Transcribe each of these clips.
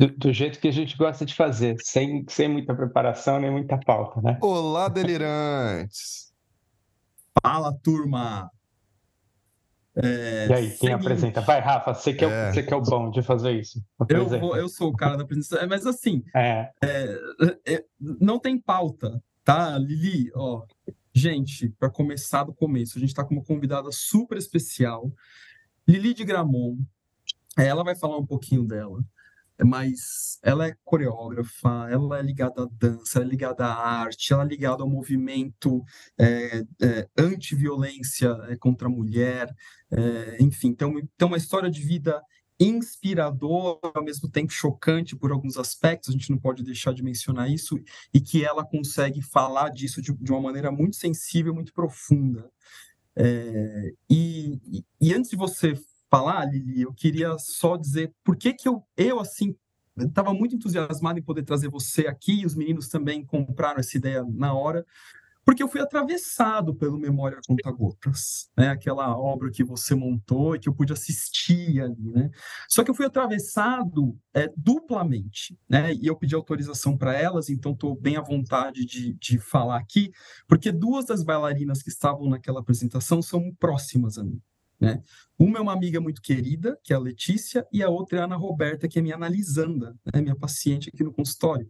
Do, do, jeito que a gente gosta de fazer, sem, sem muita preparação nem muita pauta, né? Olá, delirantes! Fala, turma! É, e aí, quem seguinte... apresenta? Vai, Rafa, você que é, é. você que é o bom de fazer isso. Eu, vou, eu sou o cara da apresentação, mas assim, é. é. É, não tem pauta, tá? Lili, ó, gente, para começar do começo, a gente está com uma convidada super especial, Lili de Gramont, ela vai falar um pouquinho dela mas ela é coreógrafa, ela é ligada à dança, ela é ligada à arte, ela é ligada ao movimento é, é, anti-violência é, contra a mulher, é, enfim, então, então uma história de vida inspiradora, ao mesmo tempo chocante por alguns aspectos, a gente não pode deixar de mencionar isso, e que ela consegue falar disso de, de uma maneira muito sensível, muito profunda. É, e, e, antes de você falar, Lili, eu queria só dizer por que, que eu, eu assim, estava muito entusiasmado em poder trazer você aqui, e os meninos também compraram essa ideia na hora, porque eu fui atravessado pelo Memória Conta Gotas, né? aquela obra que você montou e que eu pude assistir ali, né? Só que eu fui atravessado é, duplamente, né? E eu pedi autorização para elas, então estou bem à vontade de, de falar aqui, porque duas das bailarinas que estavam naquela apresentação são próximas a mim. Né? Uma é uma amiga muito querida, que é a Letícia, e a outra é a Ana Roberta, que é minha analisanda, né? minha paciente aqui no consultório.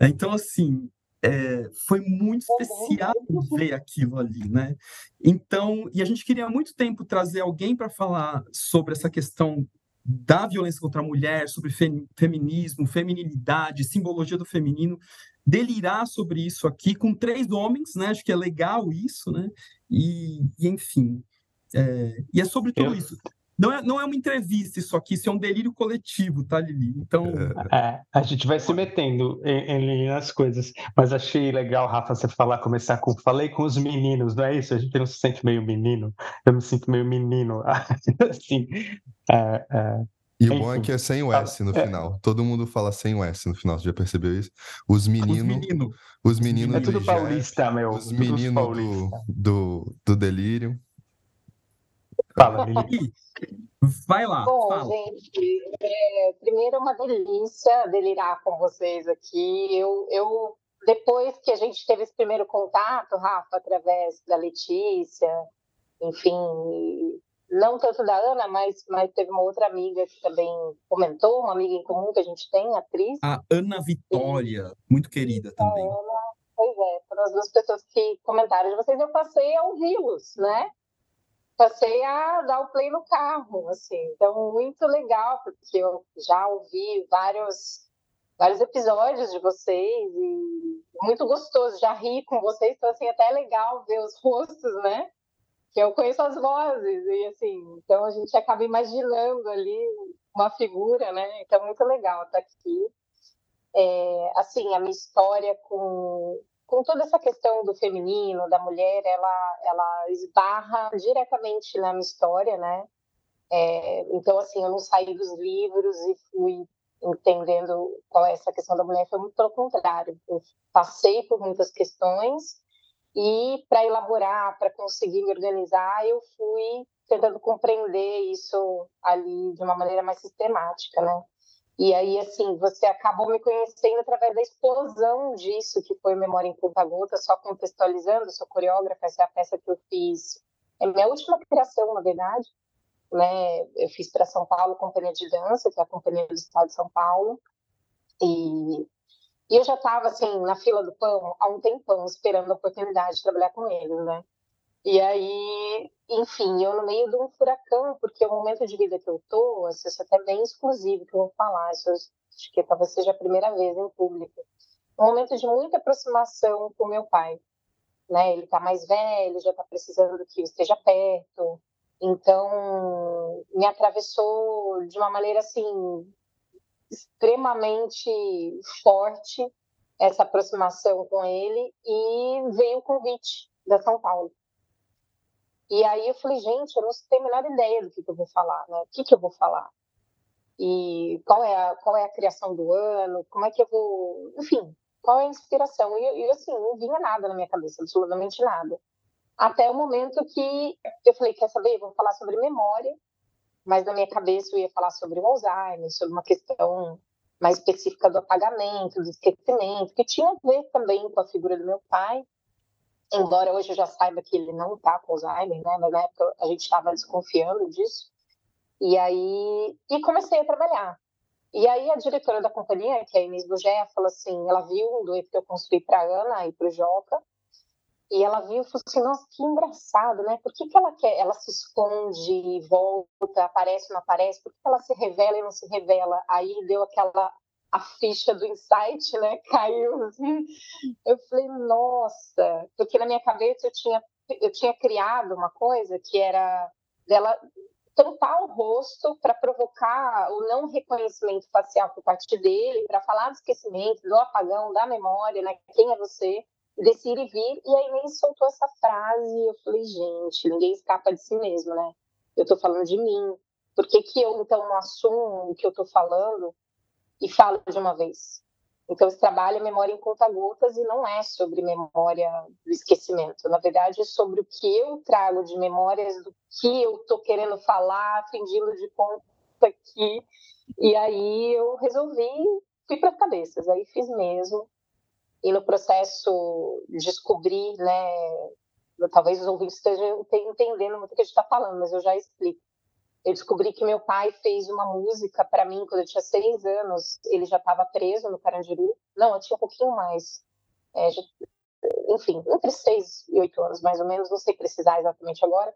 Então, assim, é, foi muito especial ver aquilo ali, né? Então, e a gente queria há muito tempo trazer alguém para falar sobre essa questão da violência contra a mulher, sobre fe feminismo, feminilidade, simbologia do feminino, delirar sobre isso aqui com três homens, né? Acho que é legal isso, né? E, e enfim, é, e é sobre tudo Eu... isso. Não é, não é uma entrevista isso aqui, isso é um delírio coletivo, tá, Lili? Então. É, a gente vai se metendo em, em, nas coisas. Mas achei legal, Rafa, você falar, começar com. Falei com os meninos, não é isso? A gente não se sente meio menino. Eu me sinto meio menino. assim. É, é... E o bom é que é sem o S no é. final. Todo mundo fala sem o S no final, você já percebeu isso? Os meninos. Os meninos. Os meninos é tudo paulista, meu. Os meninos do, do, do delírio. Fala, Lili. Vai lá. Bom, fala. gente, é, primeiro é uma delícia delirar com vocês aqui. Eu, eu, depois que a gente teve esse primeiro contato, Rafa, através da Letícia, enfim, não tanto da Ana, mas, mas teve uma outra amiga que também comentou, uma amiga em comum que a gente tem, atriz. A Ana Vitória, e, muito querida também. Ana, pois é, foram as duas pessoas que comentaram de vocês, eu passei a ouvi-los, né? Passei a dar o play no carro, assim. Então, muito legal, porque eu já ouvi vários, vários episódios de vocês e muito gostoso, já ri com vocês, então, assim, até é legal ver os rostos, né? Que eu conheço as vozes, e assim, então a gente acaba imaginando ali uma figura, né? Então, muito legal estar aqui. É, assim, a minha história com, com toda essa questão do feminino, da mulher, ela, ela esbarra diretamente na minha história, né? É, então, assim, eu não saí dos livros e fui entendendo qual é essa questão da mulher, foi muito pelo contrário. Eu passei por muitas questões e, para elaborar, para conseguir me organizar, eu fui tentando compreender isso ali de uma maneira mais sistemática, né? E aí, assim, você acabou me conhecendo através da explosão disso, que foi Memória em Conta Gota, só contextualizando, sou coreógrafa, essa é a peça que eu fiz. É minha última criação, na verdade. Né? Eu fiz para São Paulo Companhia de Dança, que é a Companhia do Estado de São Paulo. E, e eu já estava, assim, na fila do pão há um tempão, esperando a oportunidade de trabalhar com eles, né? E aí, enfim, eu no meio de um furacão, porque o momento de vida que eu tô, isso é até bem exclusivo que eu vou falar, isso acho que talvez seja a primeira vez em público. Um momento de muita aproximação com meu pai, né? Ele tá mais velho, já tá precisando que eu esteja perto. Então, me atravessou de uma maneira assim extremamente forte essa aproximação com ele e veio o convite da São Paulo. E aí eu falei, gente, eu não tenho a menor ideia do que, que eu vou falar, né? O que, que eu vou falar? E qual é, a, qual é a criação do ano? Como é que eu vou... Enfim, qual é a inspiração? E, e assim, não vinha nada na minha cabeça, absolutamente nada. Até o momento que eu falei, quer saber? Eu vou falar sobre memória, mas na minha cabeça eu ia falar sobre o Alzheimer, sobre uma questão mais específica do apagamento, do esquecimento, que tinha a ver também com a figura do meu pai, embora hoje eu já saiba que ele não está com Alzheimer, né? Mas na época a gente estava desconfiando disso. E aí, e comecei a trabalhar. E aí a diretora da companhia, que é a Inês Bugé, falou assim, ela viu um dueto que eu construí para Ana e para o Joca, e ela viu e falou assim, nossa, que engraçado, né? Por que, que ela quer, ela se esconde, volta, aparece, não aparece? Por que ela se revela e não se revela? Aí deu aquela a ficha do insight, né? Caiu assim. Eu falei, nossa, porque na minha cabeça eu tinha eu tinha criado uma coisa que era dela tampar o rosto para provocar o não reconhecimento facial por parte dele, para falar do esquecimento, do apagão, da memória, né? Quem é você? desse ir e vir, e aí ele soltou essa frase, eu falei, gente, ninguém escapa de si mesmo, né? Eu tô falando de mim. Por que, que eu, então, não assumo o que eu tô falando e falo de uma vez? Então, esse trabalho é memória em conta-gotas e não é sobre memória do esquecimento. Na verdade, é sobre o que eu trago de memórias do que eu tô querendo falar, fingindo de conta aqui. E aí eu resolvi, fui para as cabeças, aí fiz mesmo e no processo descobrir, né, talvez os ouvintes estejam entendendo muito o que a gente está falando, mas eu já explico. Eu descobri que meu pai fez uma música para mim quando eu tinha seis anos. Ele já estava preso no Carandiru. Não, eu tinha um pouquinho mais. É, já, enfim, entre seis e oito anos, mais ou menos. Não sei precisar exatamente agora.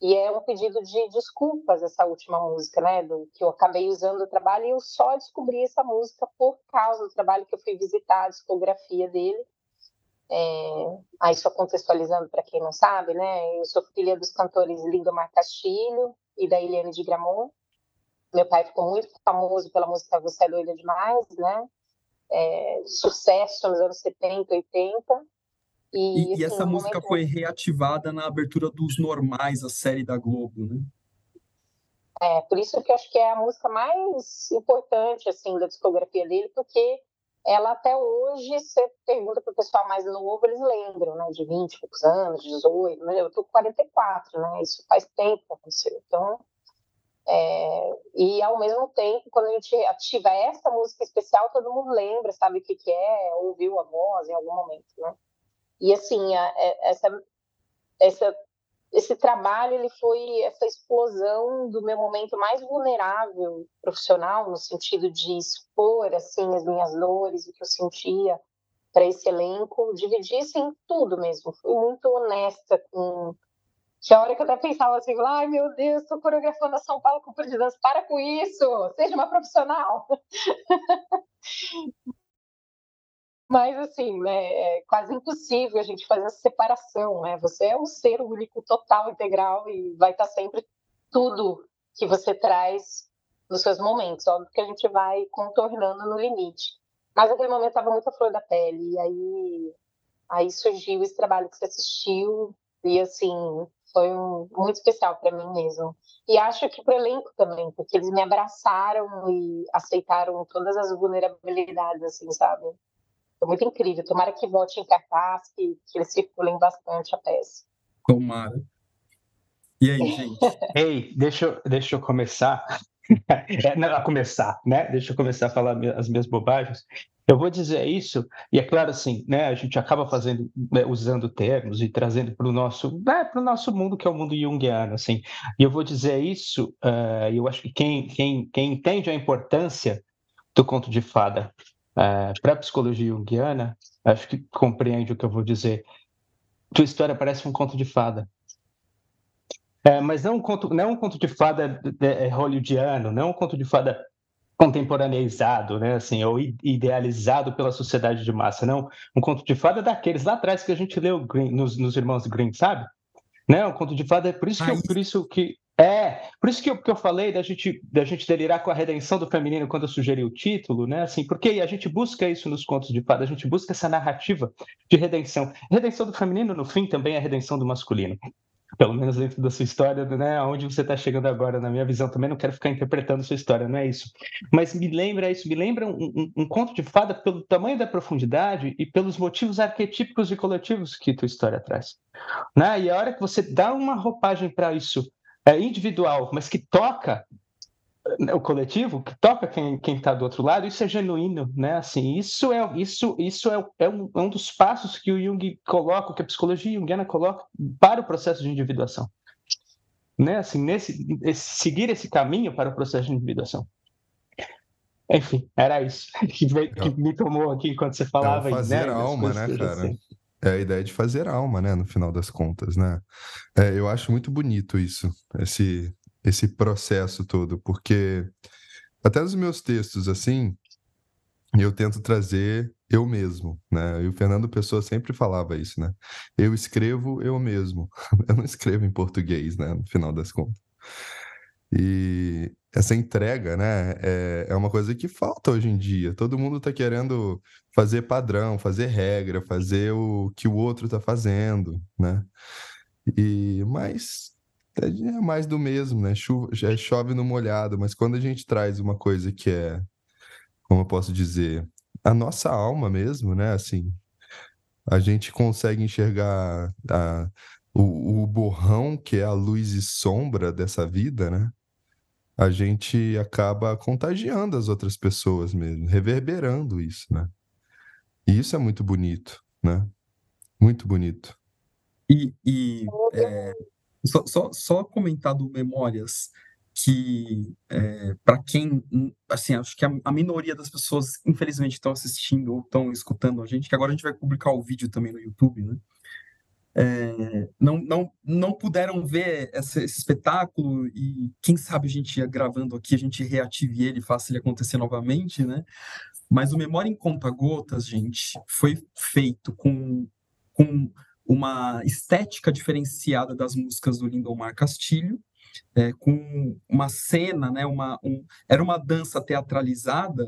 E é um pedido de desculpas essa última música, né? Do, que eu acabei usando no trabalho e eu só descobri essa música por causa do trabalho que eu fui visitar a discografia dele. É, aí só contextualizando para quem não sabe, né? Eu sou filha dos cantores Lindomar Castilho e da Eliane de Gramont. Meu pai ficou muito famoso pela música Você é Doida Demais, né? É, sucesso nos anos 70, 80. E, e, assim, essa música momento... foi reativada na abertura dos Normais, a série da Globo, né? É, por isso que eu acho que é a música mais importante, assim, da discografia dele, porque ela até hoje, você pergunta para o pessoal mais novo, eles lembram, né, de 20 e poucos anos, 18, né, eu tô com 44, né, isso faz tempo que aconteceu, então, é, e ao mesmo tempo, quando a gente ativa essa música especial, todo mundo lembra, sabe o que que é, ouviu a voz em algum momento, né, e assim, a, é, essa, essa, esse trabalho ele foi essa explosão do meu momento mais vulnerável profissional, no sentido de expor assim as minhas dores, o que eu sentia para esse elenco, dividir assim, tudo mesmo. Fui muito honesta com tinha hora que eu até pensava assim, ai meu Deus, estou coreografando a São Paulo com de dança, para com isso, seja uma profissional. Mas, assim, né, é quase impossível a gente fazer essa separação, né? Você é um ser único, total, integral e vai estar sempre tudo que você traz nos seus momentos. Óbvio que a gente vai contornando no limite. Mas naquele momento estava muito a flor da pele. E aí, aí surgiu esse trabalho que você assistiu. E, assim, foi um, muito especial para mim mesmo. E acho que para o elenco também, porque eles me abraçaram e aceitaram todas as vulnerabilidades, assim, sabe? Foi muito incrível. Tomara que volte em cartaz, que, que eles circulem bastante a peça. Tomara. E aí, gente? Ei, deixa, eu, deixa eu começar. é, não, a começar, né? Deixa eu começar a falar as minhas bobagens. Eu vou dizer isso, e é claro assim, né? A gente acaba fazendo, né, usando termos e trazendo para o nosso, né, para o nosso mundo que é o mundo junguiano, assim. E eu vou dizer isso, uh, eu acho que quem, quem, quem entende a importância do conto de fada é, para a psicologia junguiana, acho que compreende o que eu vou dizer. Tua história parece um conto de fada. É, mas não um conto, não um conto de fada é, hollywoodiano, não um conto de fada contemporaneizado, né, assim, ou idealizado pela sociedade de massa, não. Um conto de fada daqueles lá atrás que a gente leu Green, nos, nos Irmãos Green, sabe? Né? Um conto de fada, é por isso que, eu, por isso que é, por isso que eu, que eu falei da gente, da gente delirar com a redenção do feminino quando eu sugeri o título, né? Assim, porque a gente busca isso nos contos de fada, a gente busca essa narrativa de redenção. Redenção do feminino, no fim, também é a redenção do masculino. Pelo menos dentro da sua história, né? Onde você está chegando agora, na minha visão, também não quero ficar interpretando sua história, não é isso. Mas me lembra isso, me lembra um, um, um conto de fada pelo tamanho da profundidade e pelos motivos arquetípicos e coletivos que tua história traz. Né? E a hora que você dá uma roupagem para isso é, individual, mas que toca o coletivo, que toca quem está do outro lado, isso é genuíno, né? Assim, isso é isso isso é, é, um, é um dos passos que o Jung coloca, que a psicologia junguiana coloca para o processo de individuação, né? Assim, nesse esse, seguir esse caminho para o processo de individuação. Enfim, era isso que, veio, que me tomou aqui enquanto você falava. É fazer né, alma, né, cara? Assim. É a ideia de fazer alma, né? No final das contas, né? É, eu acho muito bonito isso, esse esse processo todo, porque até nos meus textos, assim, eu tento trazer eu mesmo, né? E o Fernando Pessoa sempre falava isso, né? Eu escrevo eu mesmo. Eu não escrevo em português, né? No final das contas. E essa entrega, né? É, é uma coisa que falta hoje em dia. Todo mundo está querendo fazer padrão, fazer regra, fazer o que o outro está fazendo, né? E, mas é, é mais do mesmo, né? Chuva, já chove no molhado, mas quando a gente traz uma coisa que é, como eu posso dizer, a nossa alma mesmo, né? Assim, a gente consegue enxergar a, o, o borrão que é a luz e sombra dessa vida, né? A gente acaba contagiando as outras pessoas mesmo, reverberando isso, né? E isso é muito bonito, né? Muito bonito. E, e é, só, só, só comentar do Memórias, que é, para quem, assim, acho que a, a, minoria das pessoas, infelizmente, estão assistindo ou estão escutando a gente, que agora a gente vai publicar o vídeo também no YouTube, né? É, não, não, não puderam ver esse, espetáculo e quem sabe a gente ia gravando aqui, a gente reative ele, faça ele acontecer novamente, né? Mas o Memória em Conta Gotas, gente, foi feito com, com uma estética diferenciada das músicas do Lindomar Castilho, é, com uma cena, né, uma, um, era uma dança teatralizada,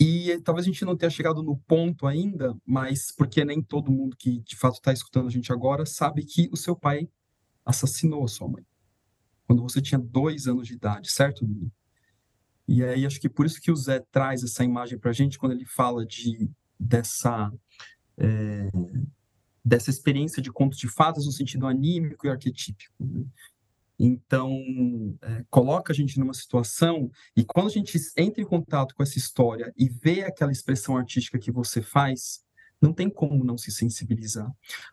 e talvez a gente não tenha chegado no ponto ainda, mas porque nem todo mundo que de fato está escutando a gente agora sabe que o seu pai assassinou a sua mãe quando você tinha dois anos de idade, certo, Lili? E aí acho que por isso que o Zé traz essa imagem para a gente quando ele fala de dessa é, dessa experiência de contos de fadas no sentido anímico e arquetípico. Né? Então, é, coloca a gente numa situação, e quando a gente entra em contato com essa história e vê aquela expressão artística que você faz, não tem como não se sensibilizar.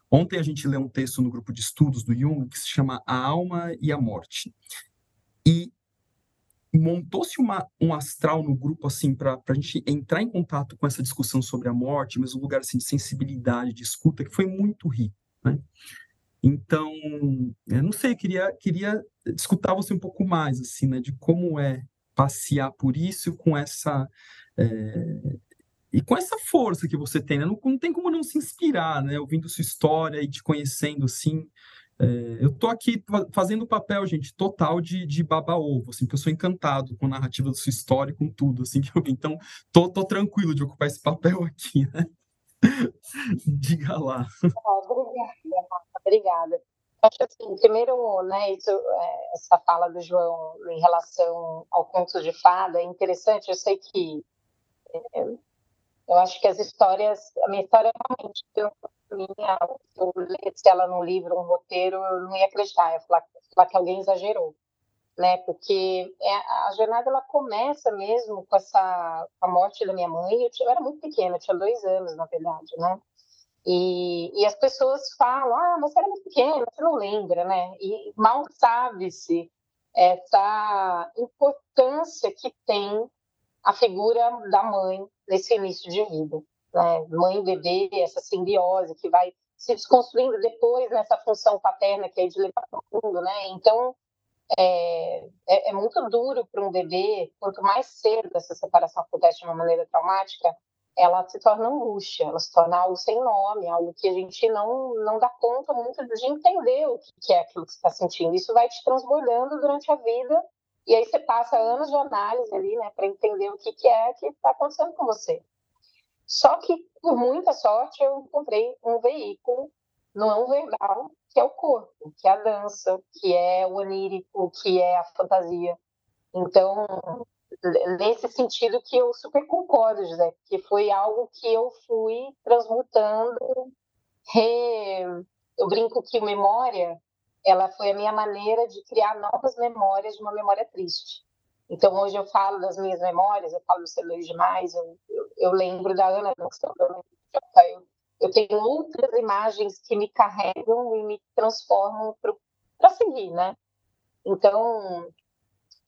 Ontem a gente leu um texto no grupo de estudos do Jung que se chama A Alma e a Morte. E montou-se um astral no grupo assim para a gente entrar em contato com essa discussão sobre a morte, mas um lugar assim de sensibilidade, de escuta que foi muito rico, né? Então, eu não sei, queria queria escutar você um pouco mais assim, né, de como é passear por isso com essa é, e com essa força que você tem, né? não, não tem como não se inspirar, né, ouvindo sua história e te conhecendo assim. É, eu tô aqui fazendo o papel, gente, total de, de baba-ovo, assim, porque eu sou encantado com a narrativa da sua história e com tudo, assim, que eu, então tô, tô tranquilo de ocupar esse papel aqui, né? Diga lá. obrigada, obrigada. Acho assim, primeiro, né, isso, é, essa fala do João em relação ao conto de fada é interessante, eu sei que é, eu acho que as histórias, a minha história realmente minha, se eu lesse ela num livro, um roteiro, eu não ia acreditar, eu ia falar, falar que alguém exagerou, né? Porque é, a jornada ela começa mesmo com essa a morte da minha mãe. Eu, tinha, eu era muito pequena, eu tinha dois anos na verdade, né? E, e as pessoas falam, ah, mas você era muito pequena, você não lembra, né? E mal sabe-se essa importância que tem a figura da mãe nesse início de vida né, mãe e bebê, essa simbiose que vai se desconstruindo depois nessa função paterna que é de levar para o mundo, né? Então é, é, é muito duro para um bebê, quanto mais cedo essa separação acontece de uma maneira traumática, ela se torna angústia, ela se torna algo sem nome, algo que a gente não, não dá conta muito de entender o que é aquilo que você está sentindo. Isso vai te transbordando durante a vida, e aí você passa anos de análise ali, né, para entender o que, que é que está acontecendo com você. Só que, por muita sorte, eu encontrei um veículo não verbal, que é o corpo, que é a dança, que é o onírico, que é a fantasia. Então, nesse sentido que eu super concordo, José, que foi algo que eu fui transmutando. Re... Eu brinco que memória, ela foi a minha maneira de criar novas memórias de uma memória triste. Então, hoje eu falo das minhas memórias, eu falo do Celular Demais, eu, eu, eu, lembro da Ana eu, eu tenho outras imagens que me carregam e me transformam para seguir, né? Então,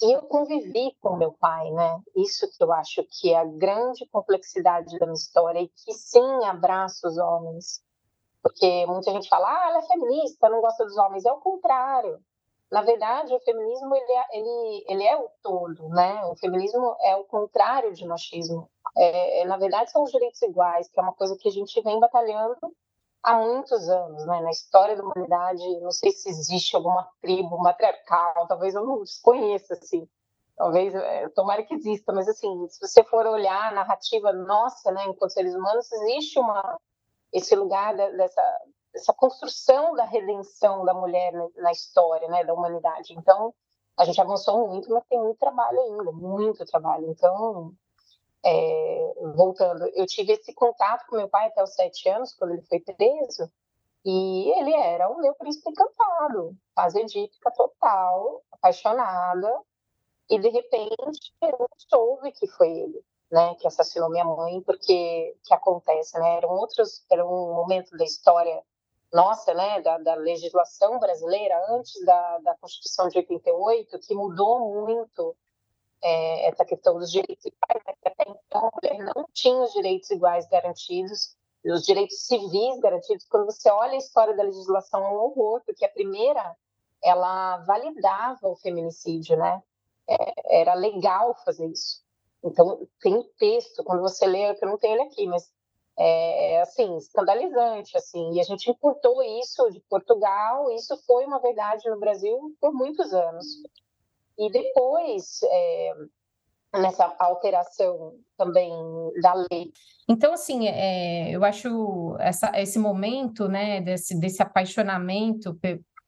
eu convivi com meu pai, né? Isso que eu acho que é a grande complexidade da minha história e que sim abraça os homens. Porque muita gente fala, ah, ela é feminista, não gosta dos homens. É o contrário. Na verdade, o feminismo ele é, ele, ele é o todo, né? O feminismo é o contrário de machismo. É, é, na verdade, são os direitos iguais, que é uma coisa que a gente vem batalhando há muitos anos, né? Na história da humanidade, não sei se existe alguma tribo matriarcal, talvez eu não desconheça, assim. Talvez, é, tomara que exista, mas assim, se você for olhar a narrativa nossa, né, enquanto seres humanos, existe uma esse lugar dessa essa construção da redenção da mulher na história, né, da humanidade. Então, a gente avançou muito, mas tem muito trabalho ainda, muito trabalho. Então, é, voltando, eu tive esse contato com meu pai até os sete anos, quando ele foi preso, e ele era o meu príncipe encantado, faz edípica total, apaixonada, e de repente eu soube que foi ele, né, que assassinou minha mãe, porque que acontece, né, eram outros, era um momento da história nossa, né, da, da legislação brasileira antes da, da Constituição de 88, que mudou muito é, essa questão dos direitos iguais, né, que até então a mulher não tinha os direitos iguais garantidos, os direitos civis garantidos. Quando você olha a história da legislação, é um horror, porque a primeira, ela validava o feminicídio, né? É, era legal fazer isso. Então, tem texto, quando você lê, eu não tenho ele aqui, mas é, assim, escandalizante, assim, e a gente importou isso de Portugal, isso foi uma verdade no Brasil por muitos anos. E depois, é, nessa alteração também da lei. Então, assim, é, eu acho essa, esse momento, né, desse, desse apaixonamento,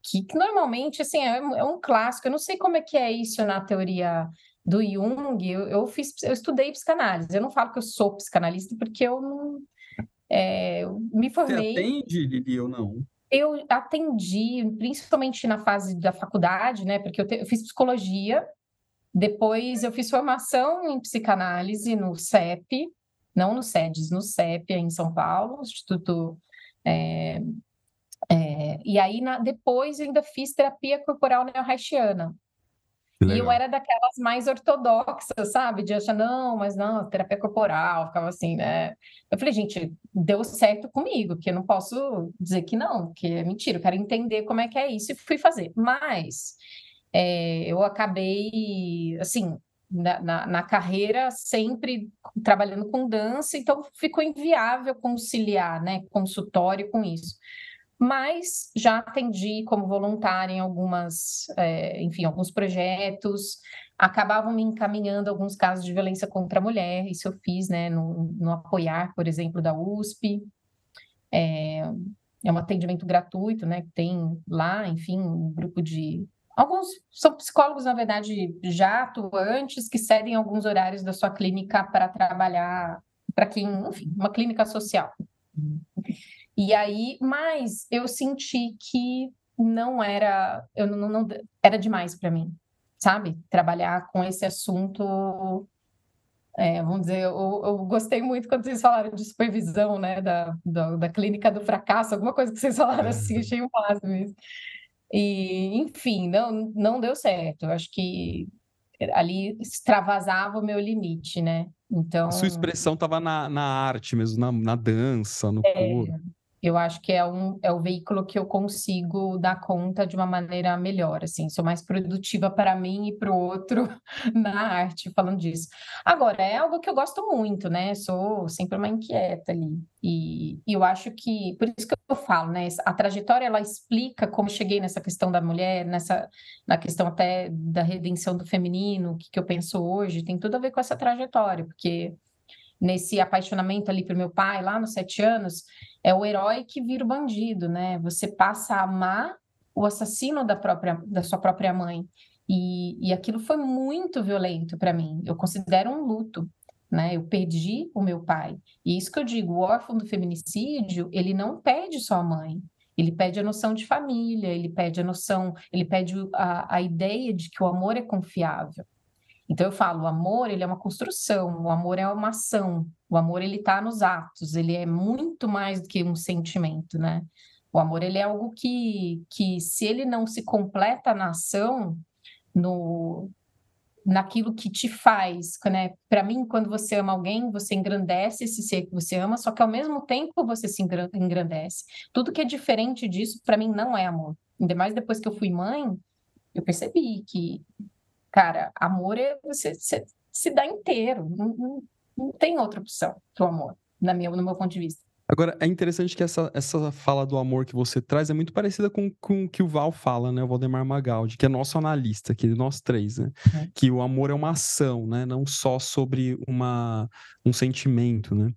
que, que normalmente, assim, é, é, um clássico, eu não sei como é que é isso na teoria do Jung, eu, eu fiz, eu estudei psicanálise, eu não falo que eu sou psicanalista porque eu não, é, me formei. Você atende, Lili, ou não? Eu atendi, principalmente na fase da faculdade, né? Porque eu, te, eu fiz psicologia, depois eu fiz formação em psicanálise no CEP, não no SEDES, no CEP, em São Paulo, Instituto. É, é, e aí, na, depois, eu ainda fiz terapia corporal neo-haitiana, e eu era daquelas mais ortodoxas, sabe? De achar, não, mas não, terapia corporal, ficava assim, né? Eu falei, gente, deu certo comigo, que eu não posso dizer que não, que é mentira, eu quero entender como é que é isso e fui fazer. Mas é, eu acabei, assim, na, na, na, carreira sempre trabalhando com dança, então ficou inviável conciliar, né, consultório com isso mas já atendi como voluntária em algumas, é, enfim, alguns projetos, acabavam me encaminhando alguns casos de violência contra a mulher, isso eu fiz, né, no, no apoiar, por exemplo, da USP, é, é um atendimento gratuito, né, que tem lá, enfim, um grupo de Alguns são psicólogos, na verdade, já atuantes, que cedem alguns horários da sua clínica para trabalhar, para quem, enfim, uma clínica social. E aí, mas eu senti que não era, eu não, não era demais para mim, sabe? Trabalhar com esse assunto é, vamos dizer, eu, eu, gostei muito quando vocês falaram de supervisão, né, da, da, da, clínica do fracasso, alguma coisa que vocês falaram assim, achei o máximo isso. E, enfim, não, não deu certo. Eu acho que ali extravasava o meu limite, né? Então. A sua expressão estava na, na arte mesmo, na, na dança, no é, eu acho que é, um, é o veículo que eu consigo dar conta de uma maneira melhor, assim, sou mais produtiva para mim e para o outro na arte, falando disso. Agora, é algo que eu gosto muito, né? Sou sempre uma inquieta ali. E, e eu acho que, por isso que eu falo, né? A trajetória, ela explica como cheguei nessa questão da mulher, nessa, na questão até da redenção do feminino, o que, que eu penso hoje, tem tudo a ver com essa trajetória, porque nesse apaixonamento ali pelo meu pai, lá nos sete anos, é o herói que vira o bandido, né? Você passa a amar o assassino da, própria, da sua própria mãe. E, e aquilo foi muito violento para mim. Eu considero um luto, né? Eu perdi o meu pai. E isso que eu digo, o órfão do feminicídio, ele não perde só a mãe. Ele pede a noção de família, ele pede a noção, ele pede a, a ideia de que o amor é confiável. Então eu falo, o amor ele é uma construção, o amor é uma ação, o amor ele está nos atos, ele é muito mais do que um sentimento, né? O amor ele é algo que, que se ele não se completa na ação, no naquilo que te faz, né? Para mim, quando você ama alguém, você engrandece esse ser que você ama, só que ao mesmo tempo você se engrandece. Tudo que é diferente disso, para mim, não é amor. Ainda mais depois que eu fui mãe, eu percebi que, cara, amor é você, você se dá inteiro. Não, não, não tem outra opção que o amor, na minha, no meu ponto de vista. Agora, é interessante que essa, essa fala do amor que você traz é muito parecida com, com o que o Val fala, né? O Valdemar Magaldi, que é nosso analista aqui, nós três, né? É. Que o amor é uma ação, né? Não só sobre uma, um sentimento, né?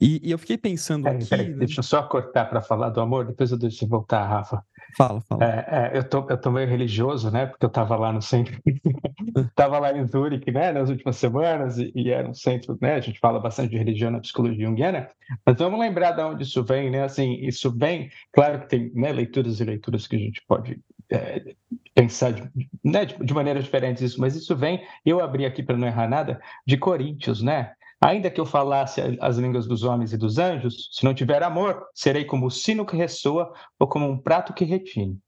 E, e eu fiquei pensando é, aqui... Peraí, né? Deixa eu só cortar para falar do amor, depois eu deixo voltar, Rafa. Fala, fala. É, é, eu, tô, eu tô meio religioso, né? Porque eu estava lá no centro, estava lá em Zurique, né? Nas últimas semanas, e, e, era um centro, né? A gente fala bastante de religião na psicologia junguiana, mas vamos lembrar de onde isso vem, né? Assim, isso vem, claro que tem né, leituras e leituras que a gente pode é, pensar de, né, de, de maneiras diferentes isso, mas isso vem, eu abri aqui para não errar nada, de Coríntios, né? Ainda que eu falasse as línguas dos homens e dos anjos, se não tiver amor, serei como o sino que ressoa ou como um prato que retine.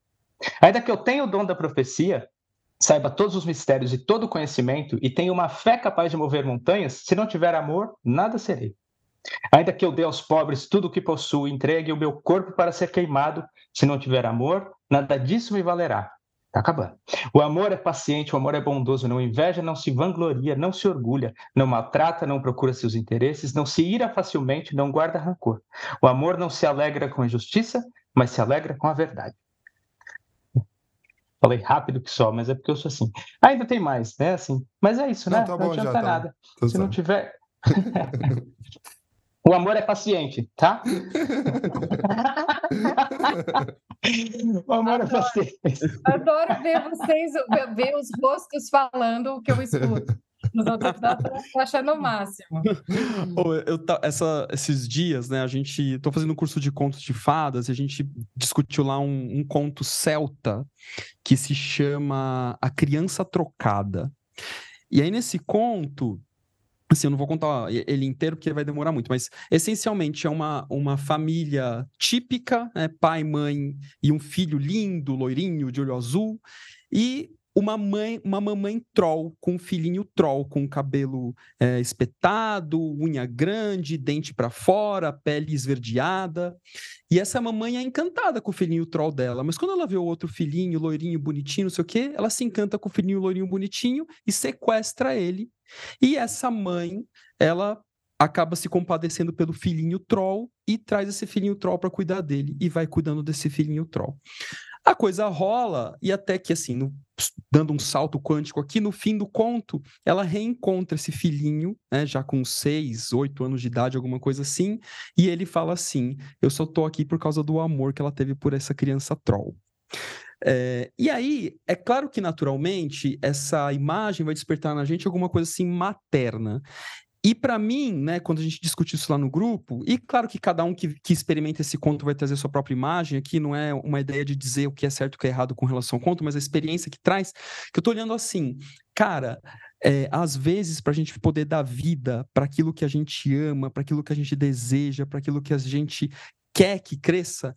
Ainda que eu tenha o dom da profecia, saiba todos os mistérios e todo o conhecimento e tenha uma fé capaz de mover montanhas, se não tiver amor, nada serei. Ainda que eu dê aos pobres tudo o que possuo, entregue o meu corpo para ser queimado, se não tiver amor, nada disso me valerá. Está acabando. O amor é paciente, o amor é bondoso, não inveja, não se vangloria, não se orgulha, não maltrata, não procura seus interesses, não se ira facilmente, não guarda rancor. O amor não se alegra com a injustiça, mas se alegra com a verdade. Falei rápido que só, mas é porque eu sou assim. Ainda tem mais, né? Assim, mas é isso, não, né? Tá não adianta tá nada. Se não tiver. O amor é paciente, tá? o amor é paciente. Adoro ver vocês, ver os rostos falando o que eu escuto. Nos outros achando o máximo. eu, essa, esses dias, né, a gente. tô fazendo um curso de contos de fadas e a gente discutiu lá um, um conto celta que se chama A Criança Trocada. E aí, nesse conto, Assim, eu não vou contar ele inteiro porque vai demorar muito, mas essencialmente é uma, uma família típica, né? pai, mãe e um filho lindo, loirinho, de olho azul, e uma mãe, uma mamãe troll com um filhinho troll com cabelo é, espetado, unha grande, dente para fora, pele esverdeada. E essa mamãe é encantada com o filhinho troll dela, mas quando ela vê o outro filhinho, loirinho, bonitinho, não sei o quê, ela se encanta com o filhinho loirinho, bonitinho e sequestra ele. E essa mãe, ela acaba se compadecendo pelo filhinho troll e traz esse filhinho troll para cuidar dele e vai cuidando desse filhinho troll. A coisa rola e até que assim, no, dando um salto quântico aqui, no fim do conto, ela reencontra esse filhinho, né, já com seis, oito anos de idade, alguma coisa assim, e ele fala assim: Eu só tô aqui por causa do amor que ela teve por essa criança troll. É, e aí, é claro que naturalmente essa imagem vai despertar na gente alguma coisa assim materna. E para mim, né, quando a gente discute isso lá no grupo, e claro que cada um que, que experimenta esse conto vai trazer sua própria imagem, aqui não é uma ideia de dizer o que é certo e o que é errado com relação ao conto, mas a experiência que traz, que eu tô olhando assim, cara, é, às vezes, para a gente poder dar vida para aquilo que a gente ama, para aquilo que a gente deseja, para aquilo que a gente quer que cresça,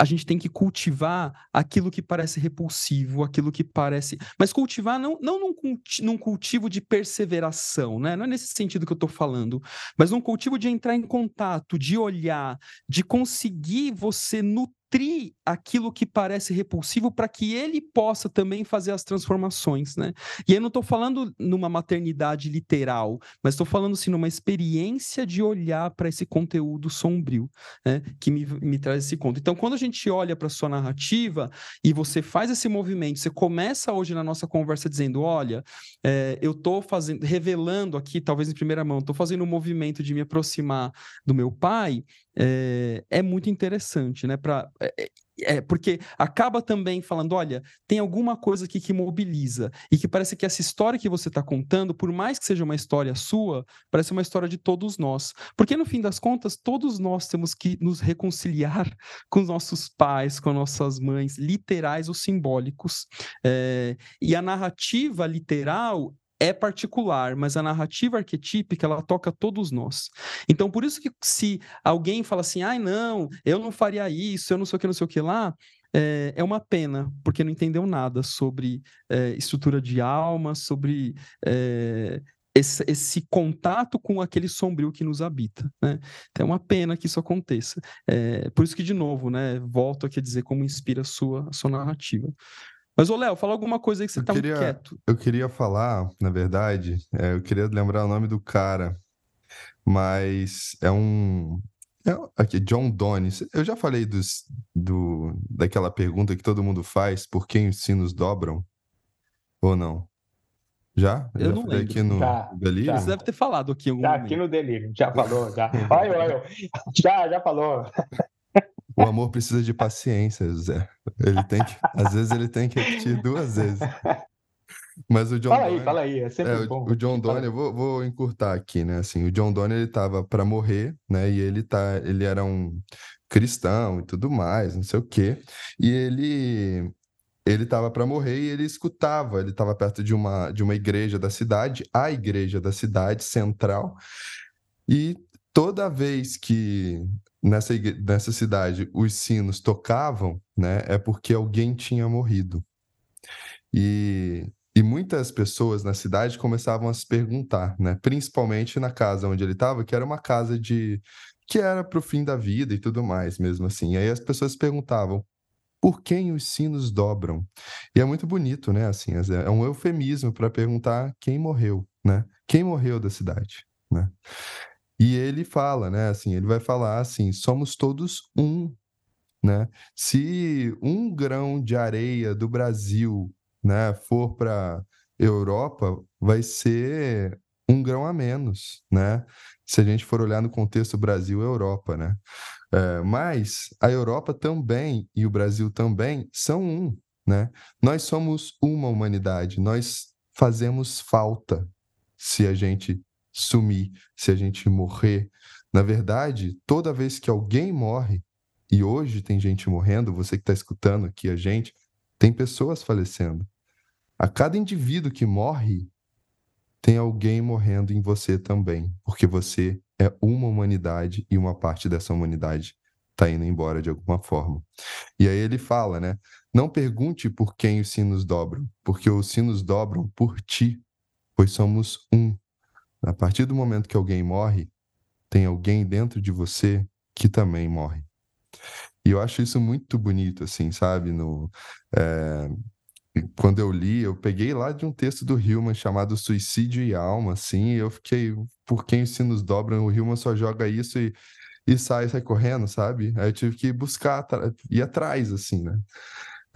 a gente tem que cultivar aquilo que parece repulsivo, aquilo que parece. Mas cultivar não, não num, num cultivo de perseveração, né? Não é nesse sentido que eu estou falando, mas num cultivo de entrar em contato, de olhar, de conseguir você nutrir nutrir aquilo que parece repulsivo para que ele possa também fazer as transformações, né? E eu não estou falando numa maternidade literal, mas estou falando assim numa experiência de olhar para esse conteúdo sombrio, né? Que me, me traz esse conto. Então, quando a gente olha para sua narrativa e você faz esse movimento, você começa hoje na nossa conversa dizendo, olha, é, eu estou fazendo, revelando aqui, talvez em primeira mão, estou fazendo um movimento de me aproximar do meu pai, é, é muito interessante, né? Pra, é, é, porque acaba também falando: olha, tem alguma coisa aqui que mobiliza, e que parece que essa história que você está contando, por mais que seja uma história sua, parece uma história de todos nós. Porque no fim das contas, todos nós temos que nos reconciliar com os nossos pais, com nossas mães, literais ou simbólicos. É, e a narrativa literal é particular, mas a narrativa arquetípica ela toca todos nós. Então, por isso que se alguém fala assim, ai, não, eu não faria isso, eu não sei o que, não sei o que lá, é, é uma pena, porque não entendeu nada sobre é, estrutura de alma, sobre é, esse, esse, contato com aquele sombrio que nos habita, né? Então é uma pena que isso aconteça. É, por isso que, de novo, né, volto aqui a dizer como inspira a sua, a sua narrativa. Mas, ô Léo, fala alguma coisa aí que você está muito quieto. Eu queria falar, na verdade, é, eu queria lembrar o nome do cara, mas é um... É, aqui, John Donne. Eu já falei dos, do, daquela pergunta que todo mundo faz, por quem os sinos dobram? Ou não? Já? Eu já não lembro. aqui no já, Delírio? Já. Você deve ter falado aqui. já aqui no Delírio, já falou, já. Já, já falou. O amor precisa de paciência, José. Ele tem que, às vezes ele tem que repetir duas vezes. Mas o John fala aí, fala aí, é sempre é, bom. O, John Donne, eu vou, vou encurtar aqui, né? Assim, o John Donne ele estava para morrer, né? E ele tá, ele era um cristão e tudo mais, não sei o quê. E ele ele estava para morrer e ele escutava, ele estava perto de uma, de uma igreja da cidade, a igreja da cidade central, e toda vez que nessa, nessa cidade os sinos tocavam, né, é porque alguém tinha morrido. E, e muitas pessoas na cidade começavam a se perguntar, né, principalmente na casa onde ele estava, que era uma casa de que era para o fim da vida e tudo mais, mesmo assim. E aí as pessoas se perguntavam por quem os sinos dobram. E é muito bonito, né? Assim, é um eufemismo para perguntar quem morreu, né? Quem morreu da cidade, né? E ele fala, né? Assim, ele vai falar assim: somos todos um, né? Se um grão de areia do Brasil, né, for para Europa, vai ser um grão a menos, né? Se a gente for olhar no contexto Brasil-Europa, né? É, mas a Europa também e o Brasil também são um, né? Nós somos uma humanidade, nós fazemos falta se a gente sumir, se a gente morrer. Na verdade, toda vez que alguém morre, e hoje tem gente morrendo, você que está escutando aqui a gente, tem pessoas falecendo. A cada indivíduo que morre, tem alguém morrendo em você também, porque você é uma humanidade e uma parte dessa humanidade está indo embora de alguma forma. E aí ele fala, né? Não pergunte por quem os sinos dobram, porque os sinos dobram por ti, pois somos um. A partir do momento que alguém morre, tem alguém dentro de você que também morre. E eu acho isso muito bonito, assim, sabe? No, é, quando eu li, eu peguei lá de um texto do Hillman chamado Suicídio e Alma, assim, e eu fiquei, por quem os sinos dobram, o Hillman só joga isso e, e sai, sai correndo, sabe? Aí eu tive que buscar, ir atrás, assim, né?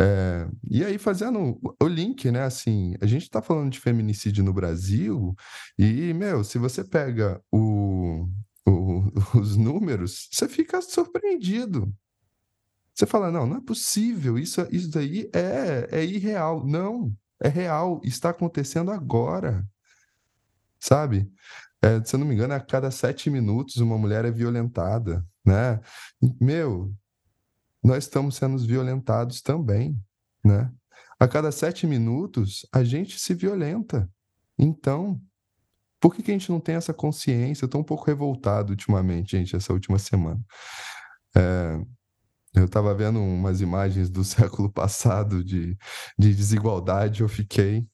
É, e aí, fazendo o link, né? Assim, a gente tá falando de feminicídio no Brasil, e, meu, se você pega o, o, os números, você fica surpreendido. Você fala, não, não é possível, isso, isso daí é, é irreal. Não, é real, está acontecendo agora. Sabe? É, se eu não me engano, a cada sete minutos uma mulher é violentada, né? Meu, nós estamos sendo violentados também, né? A cada sete minutos a gente se violenta. Então, por que, que a gente não tem essa consciência? Estou um pouco revoltado ultimamente, gente, essa última semana. É, eu estava vendo umas imagens do século passado de, de desigualdade, eu fiquei.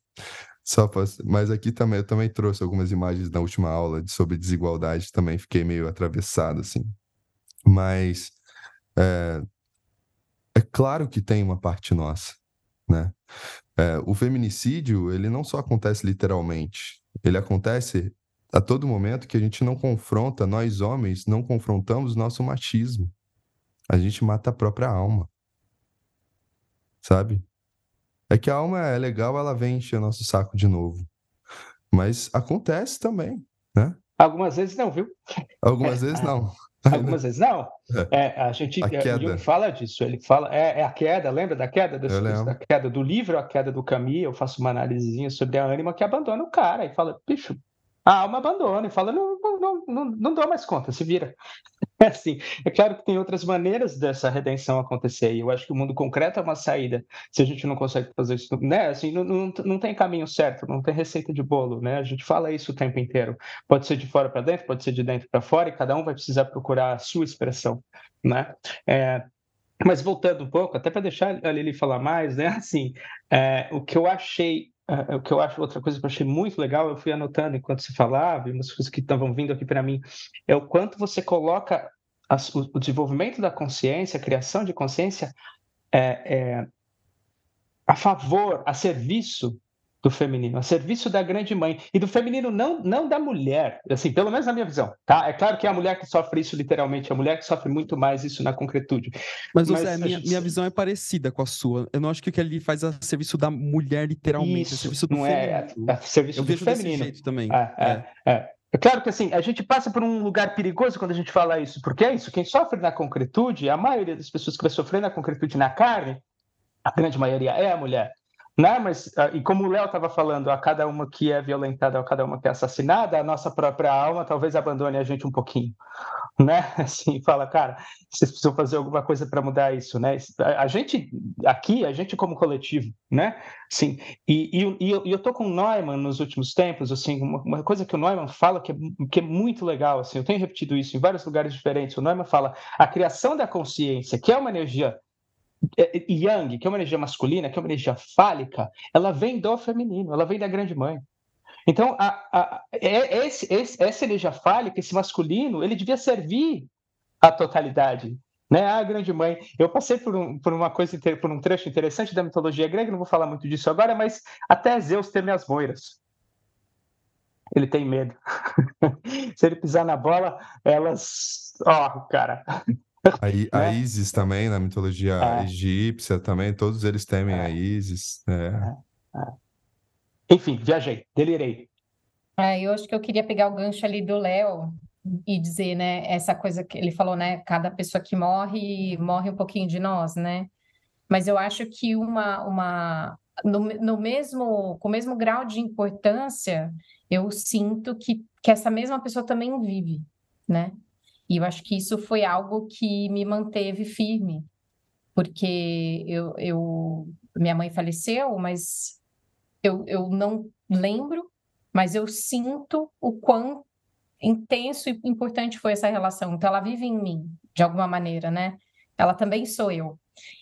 Só pra, mas aqui também eu também trouxe algumas imagens na última aula de, sobre desigualdade, também fiquei meio atravessado assim. Mas é, é claro que tem uma parte nossa, né? É, o feminicídio ele não só acontece literalmente, ele acontece a todo momento que a gente não confronta, nós homens não confrontamos nosso machismo a gente mata a própria alma. Sabe? É que a alma é legal, ela vem encher nosso saco de novo. Mas acontece também, né? Algumas vezes não, viu? Algumas vezes não. Algumas vezes não. É, a gente a queda. fala disso. Ele fala, é, é, a queda, lembra da queda? Desse, da queda do livro, a queda do Camus. Eu faço uma análisezinha sobre a ânima que abandona o cara e fala, bicho, a alma abandona e fala, não, não, não, não, não dou mais conta, se vira. É assim, é claro que tem outras maneiras dessa redenção acontecer, e eu acho que o mundo concreto é uma saída, se a gente não consegue fazer isso, né? Assim, não, não, não tem caminho certo, não tem receita de bolo, né? A gente fala isso o tempo inteiro. Pode ser de fora para dentro, pode ser de dentro para fora, e cada um vai precisar procurar a sua expressão, né? É, mas voltando um pouco, até para deixar a Lili falar mais, né? Assim, é, o que eu achei é, o que eu acho outra coisa que eu achei muito legal, eu fui anotando enquanto se falava, e umas coisas que estavam vindo aqui para mim, é o quanto você coloca o, o, desenvolvimento da consciência, a criação de consciência, é, é, a favor, a serviço do feminino, a serviço da grande mãe e do feminino não não da mulher, assim, pelo menos na minha visão, tá? É claro que é a mulher que sofre isso literalmente, é a mulher que sofre muito mais isso na concretude. Mas, Mas Zé, minha, gente... minha visão é parecida com a sua. Eu não acho que o que ele faz é a serviço da mulher literalmente, isso, é serviço do não feminino. É, é, é serviço Eu do feminino. também. É, é, é. É claro que assim, a gente passa por um lugar perigoso quando a gente fala isso, porque é isso, quem sofre na concretude, a maioria das pessoas que vai sofrer na concretude na carne, a grande maioria é a mulher. Né? Mas, ah, e como o Léo estava falando, a cada uma que é violentada, a cada uma que é assassinada, a nossa própria alma talvez abandone a gente um pouquinho. Né? Assim, fala, cara, vocês precisam fazer alguma coisa para mudar isso, né? A gente, aqui, a gente como coletivo, né? Sim, e, e, e eu, estou com o Neumann nos últimos tempos, assim, uma, uma, coisa que o Neumann fala que é, que é muito legal, assim, eu tenho repetido isso em vários lugares diferentes, o Neumann fala, a criação da consciência, que é uma energia yang, que é uma energia masculina, que é uma energia fálica, ela vem do feminino, ela vem da grande mãe. Então, a, a, é, esse, esse, essa energia fálica, esse masculino, ele devia servir à totalidade, né? A grande mãe. Eu passei por, um, por uma coisa, por um trecho interessante da mitologia grega, não vou falar muito disso agora, mas até Zeus teme as moiras. Ele tem medo. Se ele pisar na bola, elas. Ó, oh, cara, a, a né? Isis também, na mitologia é. egípcia também, todos eles temem é. a Isis. É. é. é. Enfim, viajei, delirei. É, eu acho que eu queria pegar o gancho ali do Léo e dizer, né, essa coisa que ele falou, né, cada pessoa que morre, morre um pouquinho de nós, né? Mas eu acho que uma, uma no, no mesmo, com o mesmo grau de importância, eu sinto que, que essa mesma pessoa também vive, né? E eu acho que isso foi algo que me manteve firme, porque eu, eu minha mãe faleceu, mas eu, eu não lembro, mas eu sinto o quão intenso e importante foi essa relação. Então, ela vive em mim, de alguma maneira, né? Ela também sou eu.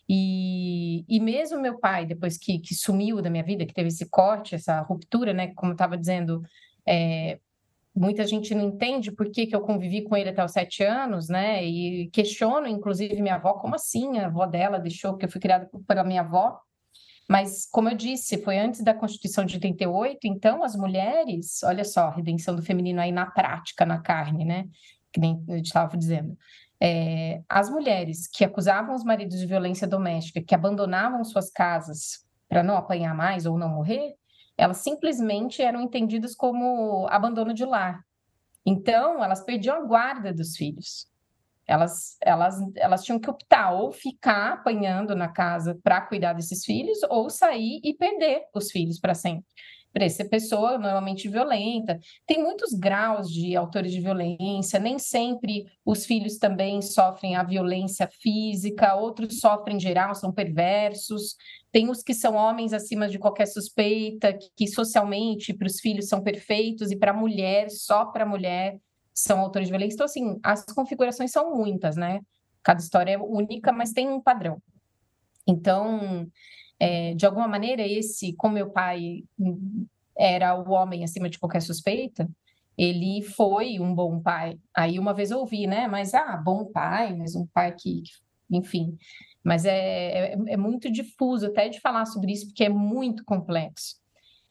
E, e mesmo meu pai, depois que, que sumiu da minha vida, que teve esse corte, essa ruptura, né? Como eu estava dizendo, é, muita gente não entende por que, que eu convivi com ele até os sete anos, né? E questiono, inclusive, minha avó, como assim? A avó dela deixou, que eu fui criada pela minha avó. Mas, como eu disse, foi antes da Constituição de 88, então as mulheres, olha só, a redenção do feminino aí na prática, na carne, né? Que nem eu estava dizendo. É, as mulheres que acusavam os maridos de violência doméstica, que abandonavam suas casas para não apanhar mais ou não morrer, elas simplesmente eram entendidas como abandono de lar. Então, elas perdiam a guarda dos filhos. Elas, elas, elas tinham que optar ou ficar apanhando na casa para cuidar desses filhos, ou sair e perder os filhos para sempre para essa pessoa normalmente violenta. Tem muitos graus de autores de violência, nem sempre os filhos também sofrem a violência física, outros sofrem em geral, são perversos. Tem os que são homens acima de qualquer suspeita, que, que socialmente para os filhos são perfeitos e para a mulher, só para a mulher, são autores de violência. Então, assim, as configurações são muitas, né? Cada história é única, mas tem um padrão. Então, é, de alguma maneira, esse, como meu pai era o homem acima de qualquer suspeita, ele foi um bom pai. Aí uma vez eu ouvi, né? Mas, ah, bom pai, mas um pai que, enfim. Mas é, é, é muito difuso até de falar sobre isso, porque é muito complexo.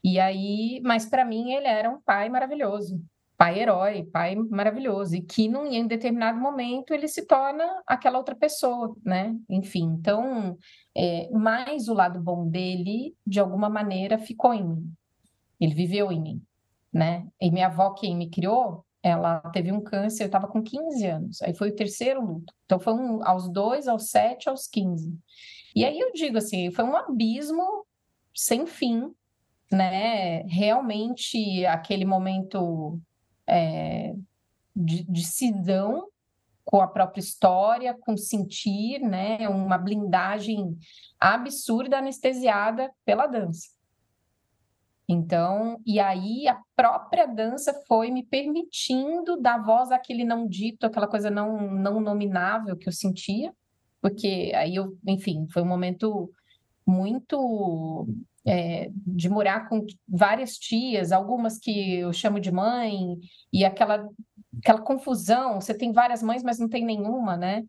E aí, mas para mim ele era um pai maravilhoso, pai herói, pai maravilhoso, e que num, em determinado momento ele se torna aquela outra pessoa, né? Enfim, então, é, mais o lado bom dele, de alguma maneira, ficou em mim. Ele viveu em mim, né? E minha avó, quem me criou, ela teve um câncer, eu estava com 15 anos, aí foi o terceiro luto. Então, foi um, aos dois, aos sete, aos 15. E aí eu digo assim, foi um abismo sem fim, né? Realmente, aquele momento é, de, de cisão com a própria história, com sentir, né? Uma blindagem absurda anestesiada pela dança. Então, e aí a própria dança foi me permitindo dar voz àquele não dito, aquela coisa não, não nominável que eu sentia, porque aí eu, enfim, foi um momento muito é, de morar com várias tias, algumas que eu chamo de mãe, e aquela, aquela confusão, você tem várias mães, mas não tem nenhuma, né?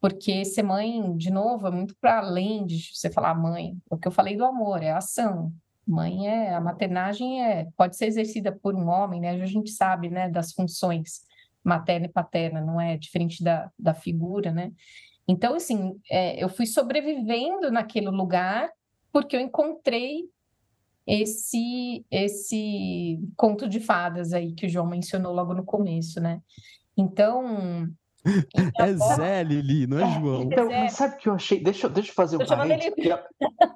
Porque ser mãe, de novo, é muito para além de você falar mãe. É o que eu falei do amor, é ação. Mãe é a maternagem é pode ser exercida por um homem, né? A gente sabe, né, das funções materna e paterna, não é diferente da, da figura, né? Então, assim, é, eu fui sobrevivendo naquele lugar porque eu encontrei esse esse conto de fadas aí que o João mencionou logo no começo, né? Então, é Zé, Lili, não é, é João. Então, mas sabe o que eu achei? Deixa, deixa eu fazer um parênteses.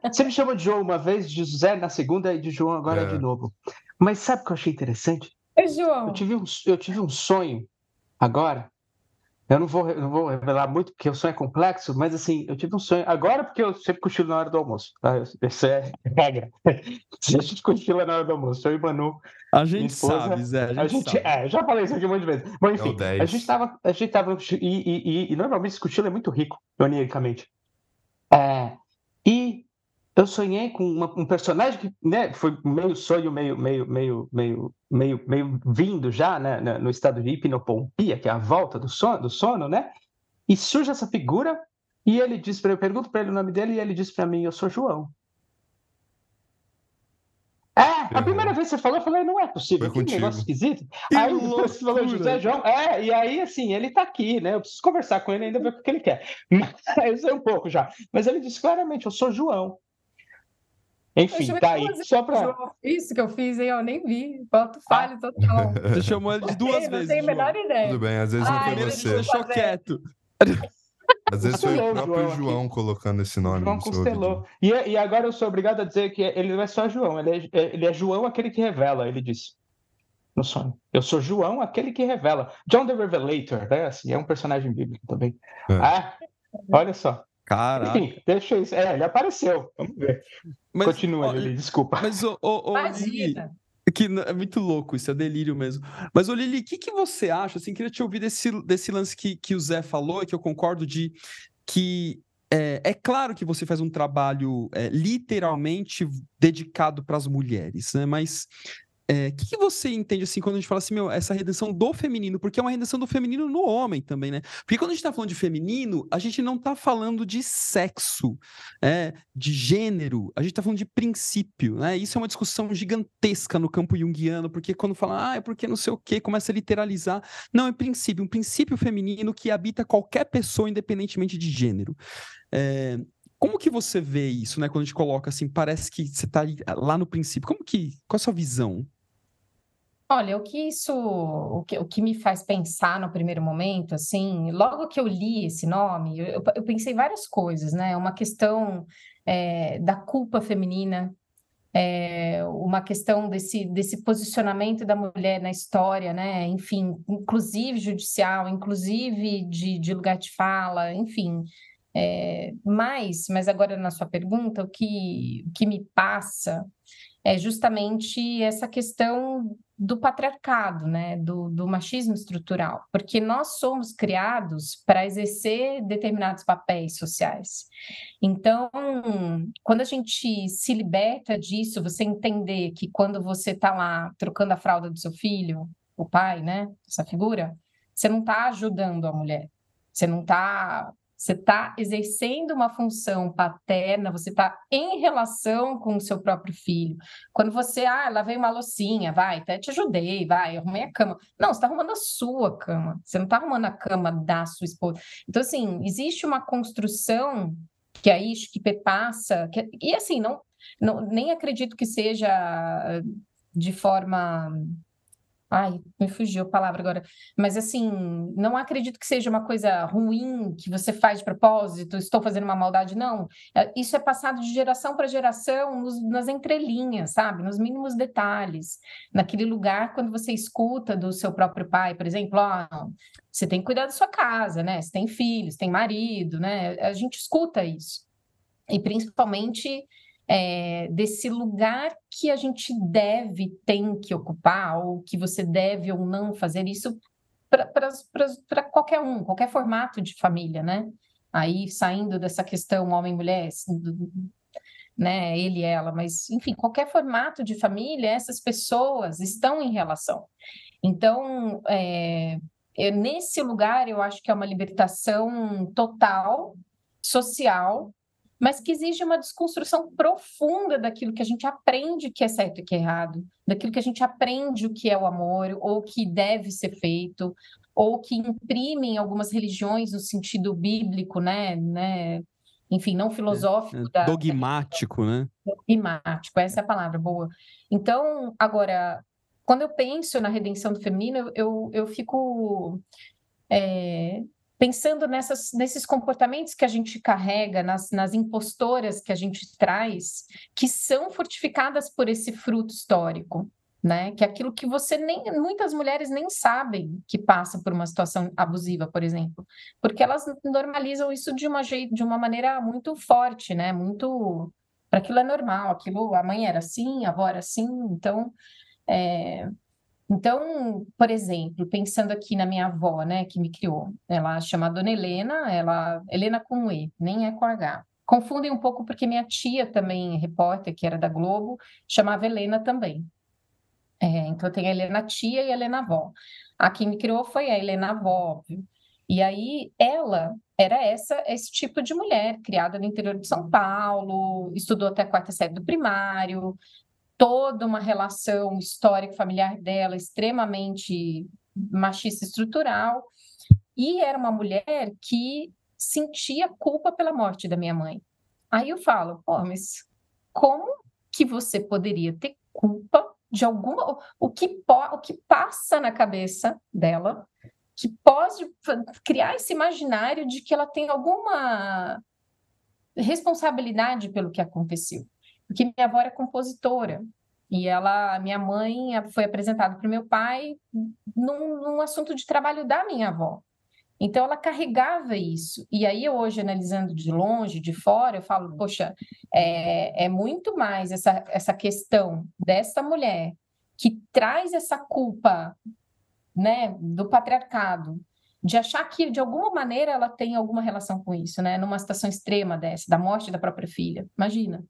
Você me chama de João uma vez, de José na segunda e de João agora é. de novo. Mas sabe o que eu achei interessante? É João. Eu tive um, eu tive um sonho agora eu não vou, não vou revelar muito, porque o sonho é complexo, mas assim, eu tive um sonho. Agora, porque eu sempre cochilo na hora do almoço. Tá? Isso é regra. a gente cochila na hora do almoço. Eu e Manu. A gente esposa, sabe, Zé. A gente, a gente sabe. É, já falei isso aqui um monte de vezes. Mas enfim, é a gente tava. A gente tava e, e, e, e normalmente esse cochilo é muito rico, oniricamente. É, eu sonhei com uma, um personagem que né, foi meio sonho, meio, meio, meio, meio, meio, meio vindo já né, no estado de hipnopompia, que é a volta do sono, do sono, né? E surge essa figura e ele diz para eu pergunto para ele o nome dele e ele diz para mim eu sou João. É, a primeira vez que você falou, eu falei, não é possível, que negócio esquisito. Que aí loucura. você falou José João, é, e aí assim, ele tá aqui, né? Eu preciso conversar com ele ainda ver o que ele quer. Mas eu sei um pouco já. Mas ele disse claramente, eu sou João. Enfim, tá aí. Só pra... Isso que eu fiz, hein? Eu nem vi. Boto falha ah. total. Você chamou ele de duas vezes. Não tenho a menor ideia. Tudo bem, às vezes não foi você. deixou quieto. Às vezes foi o próprio João, João colocando esse nome. João constelou. E, e agora eu sou obrigado a dizer que ele não é só João, ele é, ele é João aquele que revela, ele disse no sonho. Eu sou João, aquele que revela. John the Revelator, né? Assim, é um personagem bíblico também. É. Ah, olha só. Caraca. Enfim, deixa isso. É, ele apareceu. Vamos ver. Mas, Continua, ó, Lili, desculpa. Mas, ô, ô, Lili, que é muito louco, isso é delírio mesmo. Mas, ô Lili, o que, que você acha? Assim, queria te ouvir desse, desse lance que, que o Zé falou, que eu concordo, de que é, é, claro que você faz um trabalho é, literalmente dedicado para as mulheres, né? Mas o é, que, que, você entende assim quando a gente fala assim, meu, essa redenção do feminino? Porque é uma redenção do feminino no homem também, né? Porque quando a gente tá falando de feminino, a gente não tá falando de sexo, é, de gênero, a gente tá falando de princípio, né? Isso é uma discussão gigantesca no campo junguiano, porque quando fala, ah, é porque não sei o quê, começa a literalizar. Não, é princípio, um princípio feminino que habita qualquer pessoa, independentemente de gênero. É, como que você vê isso, né? Quando a gente coloca assim, parece que você está lá no princípio. Como que, qual a sua visão? Olha, o que isso, o que, o que me faz pensar no primeiro momento, assim, logo que eu li esse nome, eu, eu pensei várias coisas, né? Uma questão é, da culpa feminina, é, uma questão desse, desse posicionamento da mulher na história, né? Enfim, inclusive judicial, inclusive de, de lugar de fala, enfim. É, mas, mas agora na sua pergunta, o que, o que me passa é justamente essa questão do patriarcado, né, do, do machismo estrutural, porque nós somos criados para exercer determinados papéis sociais. Então, quando a gente se liberta disso, você entender que quando você está lá trocando a fralda do seu filho, o pai, né, essa figura, você não está ajudando a mulher, você não está você está exercendo uma função paterna, você está em relação com o seu próprio filho. Quando você, ah, lavei uma loucinha, vai, até te ajudei, vai, arrumei a cama. Não, você está arrumando a sua cama, você não está arrumando a cama da sua esposa. Então, assim, existe uma construção que aí que perpassa, que, e assim, não, não, nem acredito que seja de forma Ai, me fugiu a palavra agora. Mas, assim, não acredito que seja uma coisa ruim que você faz de propósito, estou fazendo uma maldade, não. É, isso é passado de geração para geração nos, nas entrelinhas, sabe? Nos mínimos detalhes. Naquele lugar, quando você escuta do seu próprio pai, por exemplo, ó, você tem que cuidar da sua casa, né? Você tem filhos, tem marido, né? A gente escuta isso. E principalmente é, desse lugar que a gente deve, tem que ocupar, ou que você deve ou não fazer isso para qualquer um, qualquer formato de família, né? Aí saindo dessa questão homem-mulher, né, ele e ela, mas enfim, qualquer formato de família, essas pessoas estão em relação. Então, é, nesse lugar, eu acho que é uma libertação total, social, mas que exige uma desconstrução profunda daquilo que a gente aprende que é certo e que é errado, daquilo que a gente aprende o que é o amor, ou o que deve ser feito, ou que imprimem algumas religiões no sentido bíblico, né, né? enfim, não filosófico. É, é da, dogmático, né? Dogmático, essa é a palavra boa. Então, agora, quando eu penso na redenção do feminino, eu, eu fico é, pensando nessas, nesses comportamentos que a gente carrega, nas, nas impostoras que a gente traz, que são fortificadas por esse fruto histórico, né? Que é aquilo que você nem, muitas mulheres nem sabem que passa por uma situação abusiva, por exemplo, porque elas normalizam isso de uma jeito, de uma maneira muito forte, né? Muito, para aquilo é normal, aquilo a mãe era assim, a avó era assim, então é, então, por exemplo, pensando aqui na minha avó, né, que me criou, ela chama Dona Helena, ela Helena com E, nem é com H. Confundem um pouco porque minha tia também, repórter, que era da Globo, chamava Helena também. É, então tem a Helena tia e a Helena avó. A que me criou foi a Helena avó, óbvio. E aí ela era essa esse tipo de mulher, criada no interior de São Paulo, estudou até a quarta série do primário, toda uma relação histórica familiar dela extremamente machista estrutural e era uma mulher que sentia culpa pela morte da minha mãe. Aí eu falo, pô, mas como que você poderia ter culpa de alguma o que o que passa na cabeça dela que pode criar esse imaginário de que ela tem alguma responsabilidade pelo que aconteceu? Porque minha avó era compositora. E ela, minha mãe foi apresentada para o meu pai num, num, assunto de trabalho da minha avó. Então ela carregava isso. E aí hoje analisando de longe, de fora, eu falo, poxa, é, é muito mais essa, essa questão dessa mulher que traz essa culpa, né, do patriarcado, de achar que de alguma maneira ela tem alguma relação com isso, né, numa situação extrema dessa, da morte da própria filha. Imagina.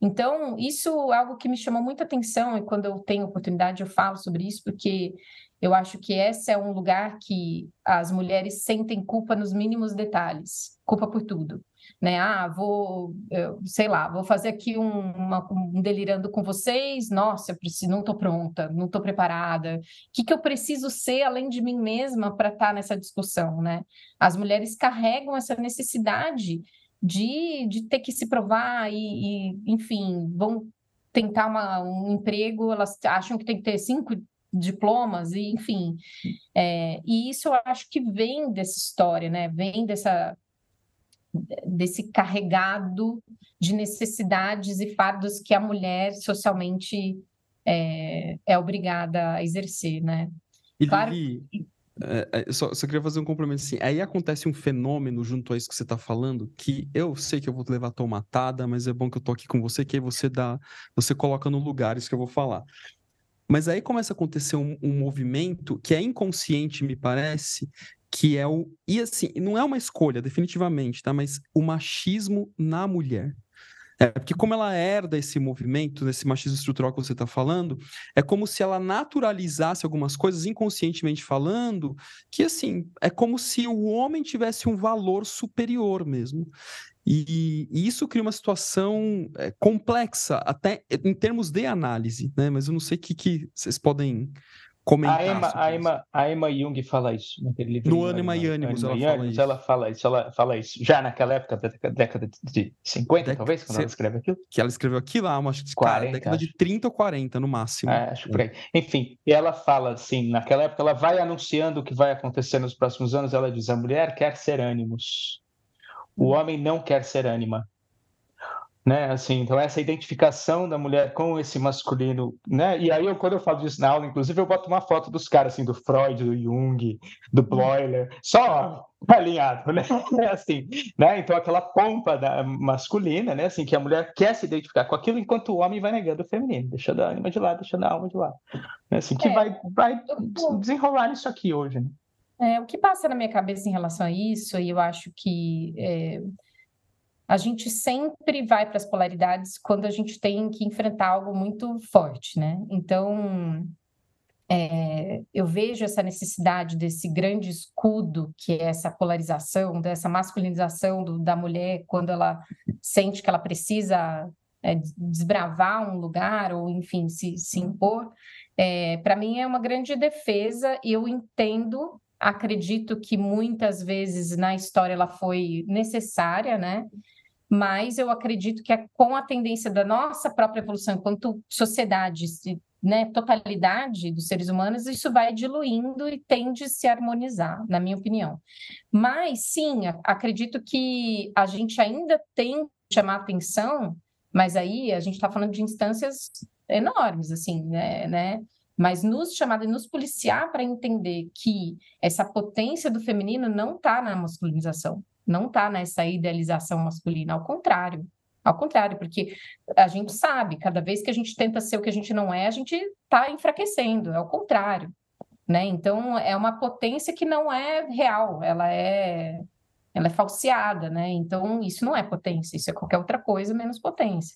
Então, isso é algo que me chamou muita atenção e quando eu tenho oportunidade eu falo sobre isso, porque eu acho que esse é um lugar que as mulheres sentem culpa nos mínimos detalhes, culpa por tudo. Né? Ah, vou, eu, sei lá, vou fazer aqui um, uma, um delirando com vocês. Nossa, eu preciso, não estou pronta, não estou preparada. O que, que eu preciso ser além de mim mesma para estar tá nessa discussão, né? As mulheres carregam essa necessidade de, de ter que se provar e, e enfim, vão tentar uma, um emprego, elas acham que tem que ter cinco diplomas, e enfim. É, e isso eu acho que vem dessa história, né? Vem dessa desse carregado de necessidades e fardos que a mulher socialmente é, é obrigada a exercer, né? E claro, Lili, é, é, só, só queria fazer um complemento assim. Aí acontece um fenômeno junto a isso que você está falando, que eu sei que eu vou levar tomatada, mas é bom que eu tô aqui com você, que aí você dá, você coloca no lugar isso que eu vou falar. Mas aí começa a acontecer um, um movimento que é inconsciente, me parece, que é o. E assim, não é uma escolha, definitivamente, tá? Mas o machismo na mulher. É, porque como ela herda esse movimento, esse machismo estrutural que você está falando, é como se ela naturalizasse algumas coisas, inconscientemente falando, que assim, é como se o homem tivesse um valor superior mesmo. E, e isso cria uma situação é, complexa, até em termos de análise, né? Mas eu não sei o que, que vocês podem comentar. A Emma, a Emma, a Emma Jung fala isso naquele livro. No Anima e Ânimos, ela fala isso. Ela fala isso, ela fala isso. Já naquela época, da década de 50, Dec... talvez, quando ela escreve aquilo? Que ela escreveu aqui lá, acho que 40, década acho. de 30 ou 40, no máximo. É, acho por aí. Enfim, e ela fala assim, naquela época, ela vai anunciando o que vai acontecer nos próximos anos, ela diz, a mulher quer ser ânimos. O hum. homem não quer ser ânima né? Assim, então essa identificação da mulher com esse masculino, né? E aí eu, quando eu falo disso na aula, inclusive eu boto uma foto dos caras assim, do Freud, do Jung, do Bloiler, só alinhado, né? Assim, né? Então aquela pompa da masculina, né? Assim que a mulher quer se identificar com aquilo, enquanto o homem vai negando o feminino, deixando a ânima de lado, deixando a alma de lado, né? assim que é, vai vai desenrolar isso aqui hoje. Né? É, o que passa na minha cabeça em relação a isso, e eu acho que é a gente sempre vai para as polaridades quando a gente tem que enfrentar algo muito forte, né? Então, é, eu vejo essa necessidade desse grande escudo que é essa polarização, dessa masculinização do, da mulher quando ela sente que ela precisa é, desbravar um lugar ou, enfim, se, se impor. É, Para mim é uma grande defesa e eu entendo acredito que muitas vezes na história ela foi necessária, né? mas eu acredito que é com a tendência da nossa própria evolução enquanto sociedade, né, totalidade dos seres humanos, isso vai diluindo e tende a se harmonizar, na minha opinião. Mas sim, acredito que a gente ainda tem que chamar atenção, mas aí a gente está falando de instâncias enormes, assim, né? né? Mas nos chamar e nos policiar para entender que essa potência do feminino não está na masculinização não está nessa idealização masculina, ao contrário. Ao contrário, porque a gente sabe, cada vez que a gente tenta ser o que a gente não é, a gente está enfraquecendo, é o contrário. Né? Então, é uma potência que não é real, ela é ela é falseada, né? Então, isso não é potência, isso é qualquer outra coisa menos potência.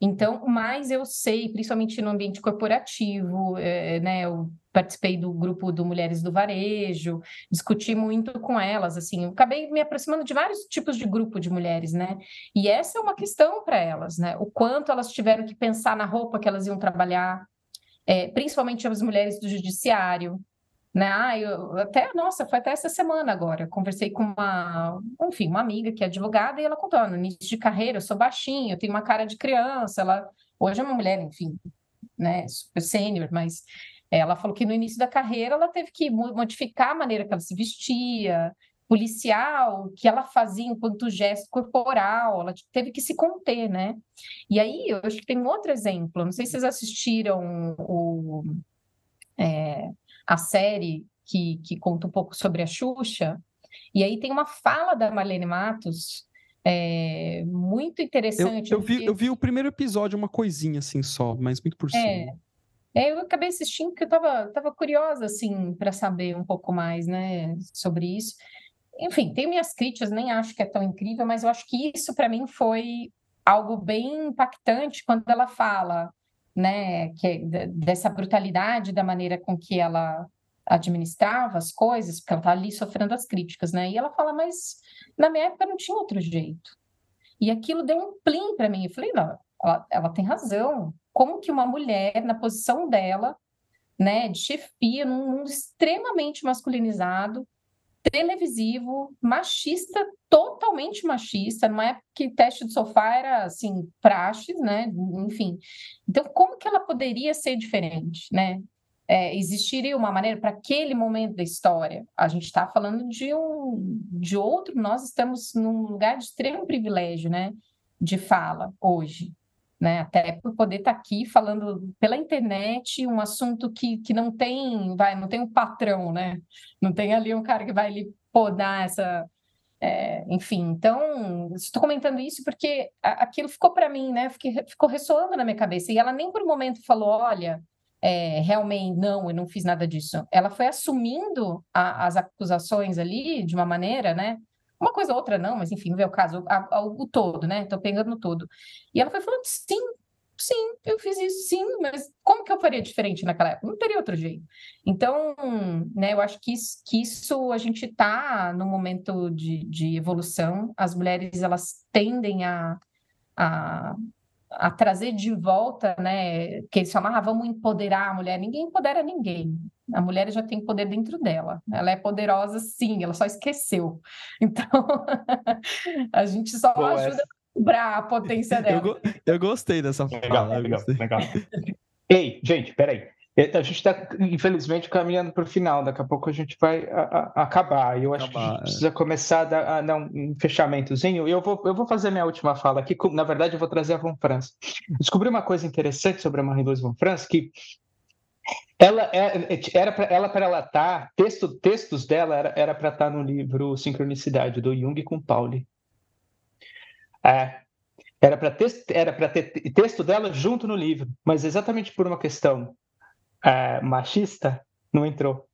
Então, mas eu sei, principalmente no ambiente corporativo, é, né? Eu participei do grupo do Mulheres do Varejo, discuti muito com elas, assim, acabei me aproximando de vários tipos de grupo de mulheres, né? E essa é uma questão para elas, né? O quanto elas tiveram que pensar na roupa que elas iam trabalhar, é, principalmente as mulheres do judiciário, né? Ah, eu até, nossa, foi até essa semana agora. Conversei com uma, enfim, uma amiga que é advogada e ela contou, no início de carreira, eu sou baixinha, eu tenho uma cara de criança, ela hoje é uma mulher, enfim, né, super sênior, mas ela falou que no início da carreira ela teve que modificar a maneira que ela se vestia, policial, que ela fazia enquanto gesto corporal, ela teve que se conter, né? E aí, eu acho que tem um outro exemplo, não sei se vocês assistiram o, é, a série que, que conta um pouco sobre a Xuxa, e aí tem uma fala da Marlene Matos é, muito interessante. Eu, eu vi, eu vi o primeiro episódio, uma coisinha assim só, mas muito por é, cima. É, eu acabei assistindo porque eu estava tava curiosa, assim, para saber um pouco mais, né, sobre isso. Enfim, tem minhas críticas, nem acho que é tão incrível, mas eu acho que isso, para mim, foi algo bem impactante quando ela fala né, que, é dessa brutalidade da maneira com que ela administrava as coisas, porque ela está ali sofrendo as críticas, né? E ela fala, mas na minha época não tinha outro jeito. E aquilo deu um plim para mim. Eu falei, não, ela, ela, tem razão. Como que uma mulher, na posição dela, né, de chefia, num mundo extremamente masculinizado, televisivo, machista, totalmente machista, numa época que teste de sofá era, assim, praxes, né? Enfim. Então, como que ela poderia ser diferente, né? É, existiria uma maneira para aquele momento da história? A gente está falando de um de outro, nós estamos num lugar de extremo privilégio, né? De fala hoje né? Até por poder estar tá aqui falando pela internet um assunto que, que não tem, vai, não tem um patrão, né? Não tem ali um cara que vai lhe podar essa. É, enfim, então, estou comentando isso porque aquilo ficou para mim, né? Fiquei, ficou ressoando na minha cabeça. E ela nem por um momento falou: olha, é, realmente, não, eu não fiz nada disso. Ela foi assumindo a, as acusações ali de uma maneira, né? Uma coisa ou outra não, mas enfim, não é o caso, a, a, o todo, né? Estou pegando o todo. E ela foi falando, sim, sim, eu fiz isso, sim, mas como que eu faria diferente naquela época? Não teria outro jeito. Então, né, eu acho que isso, que isso a gente está no momento de, de evolução, as mulheres, elas tendem a, a a trazer de volta, né? Que eles chamavam, ah, vamos empoderar a mulher. Ninguém empodera ninguém. A mulher já tem poder dentro dela. Ela é poderosa, sim, ela só esqueceu. Então, a gente só Boa, ajuda essa... a cobrar a potência dela. Eu, eu gostei dessa legal, fala. Legal, legal. Ei, gente, peraí. A gente está, infelizmente, caminhando para o final. Daqui a pouco a gente vai a, a, acabar. Eu acho acabar, que a gente é. precisa começar a dar, a dar um fechamentozinho. Eu vou, eu vou fazer minha última fala aqui. Na verdade, eu vou trazer a Von Franz. Descobri uma coisa interessante sobre a Marie-Louise Von Franz, que ela é, era para ela para ela estar tá, texto, textos dela era para estar tá no livro Sincronicidade do Jung com Pauli. É, era para era para ter texto dela junto no livro, mas exatamente por uma questão é, machista, não entrou.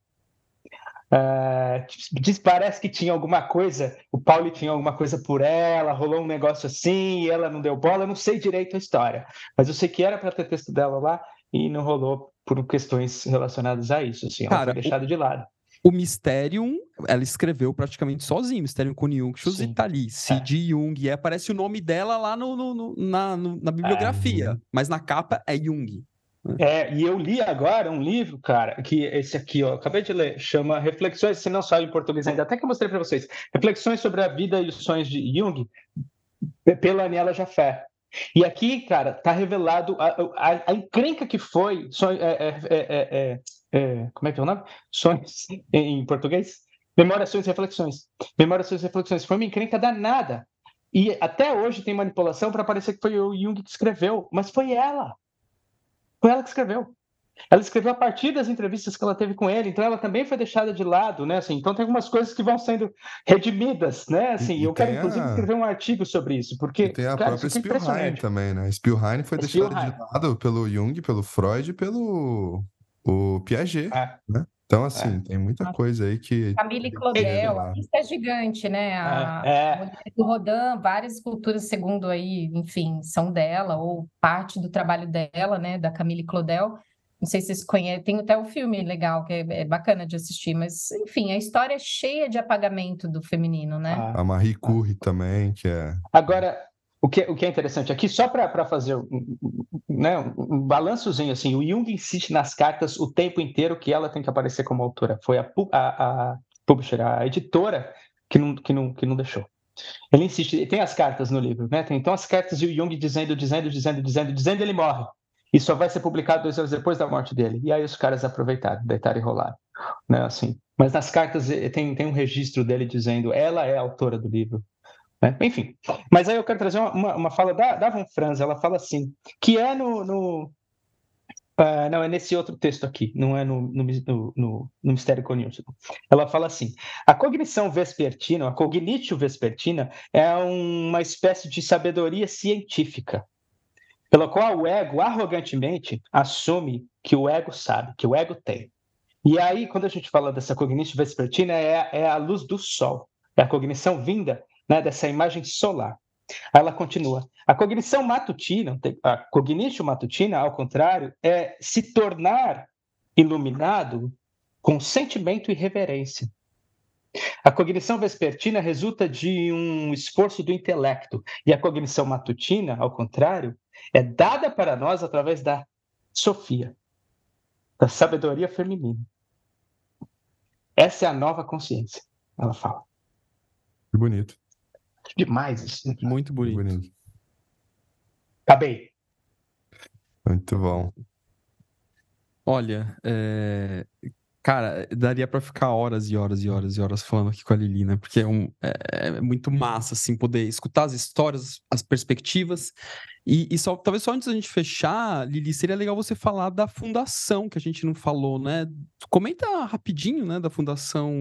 É, diz, parece que tinha alguma coisa, o Paulo tinha alguma coisa por ela, rolou um negócio assim e ela não deu bola, eu não sei direito a história, mas eu sei que era para ter texto dela lá e não rolou por questões relacionadas a isso, assim, Cara, foi deixada o... de lado. O Mysterium, ela escreveu praticamente sozinha, Mysterium com Jung, e tá ali, Cid é. Jung, e aparece o nome dela lá no, no, no na, no, na bibliografia, é. mas na capa é Jung. É, e eu li agora um livro, cara, que esse aqui, ó, acabei de ler, chama Reflexões, se não sabe em português ainda, até que eu mostrei para vocês, Reflexões sobre a vida e os sonhos de Jung, pela Aniela Jafé. E aqui, cara, tá revelado a, a, a encrenca que foi, sonho, é, é, é, como é que é o nome? Sonhos em português? Sonhos e reflexões. Sonhos e reflexões. Foi uma encrenca danada. E até hoje tem manipulação para parecer que foi o Jung que escreveu, mas foi ela. Foi ela que escreveu. Ela escreveu a partir das entrevistas que ela teve com ele, então ela também foi deixada de lado, né? Assim, então tem algumas coisas que vão sendo redimidas, né? Assim, e, eu quero inclusive a... escrever um artigo sobre isso, porque e tem a cara, própria é Spielheim também, né? Spielheim foi deixada de lado pelo Jung, pelo Freud e pelo o Piaget, é. né? Então, assim, é. tem muita coisa aí que. Camille Claudel, a lista é gigante, né? A, é. é. O Rodin, várias esculturas, segundo aí, enfim, são dela, ou parte do trabalho dela, né? Da Camille Claudel. Não sei se vocês conhecem, tem até um filme legal que é, é, bacana de assistir, mas enfim, a história é cheia de apagamento do feminino, né? A Marie Curie também, que é. Agora, o que, o que é interessante aqui, só para fazer um, né, um balançozinho, assim, o Jung insiste nas cartas o tempo inteiro que ela tem que aparecer como autora. Foi a, a, a publisher, a editora, que não, que, não, que não deixou. Ele insiste, tem as cartas no livro, né? Tem, então as cartas e o Jung dizendo, dizendo, dizendo, dizendo, dizendo, ele morre. E só vai ser publicado dois anos depois da morte dele. E aí os caras aproveitaram, deitaram e rolaram. Né, assim. Mas nas cartas eh, tem, tem um registro dele dizendo ela é a autora do livro. Né? Enfim, mas aí eu quero trazer uma, uma, fala da, da Von Franz, ela fala assim, que é no, no uh, não, é nesse outro texto aqui, não é no, no, no, no, Mistério Cognitivo. Ela fala assim, a cognição vespertina, a cognitio vespertina, é uma espécie de sabedoria científica, pela qual o ego arrogantemente assume que o ego sabe, que o ego tem. E aí, quando a gente fala dessa cognição vespertina, é, é a luz do sol, é a cognição vinda né, dessa imagem solar. Aí ela continua. A cognição matutina, a cognição matutina, ao contrário, é se tornar iluminado com sentimento e reverência. A cognição vespertina resulta de um esforço do intelecto, e a cognição matutina, ao contrário, é dada para nós através da Sofia, da sabedoria feminina. Essa é a nova consciência, ela fala. Que bonito demais. Assim. Muito bonito. bonito. Acabei. Muito bom. Olha, é... cara, daria para ficar horas e horas e horas e horas falando aqui com a Lili, né? Porque é, um, é, é muito massa, assim, poder escutar as histórias, as perspectivas. E, e, só, talvez só antes da gente fechar, Lili, seria legal você falar da fundação que a gente não falou, né? Comenta rapidinho, né, da fundação.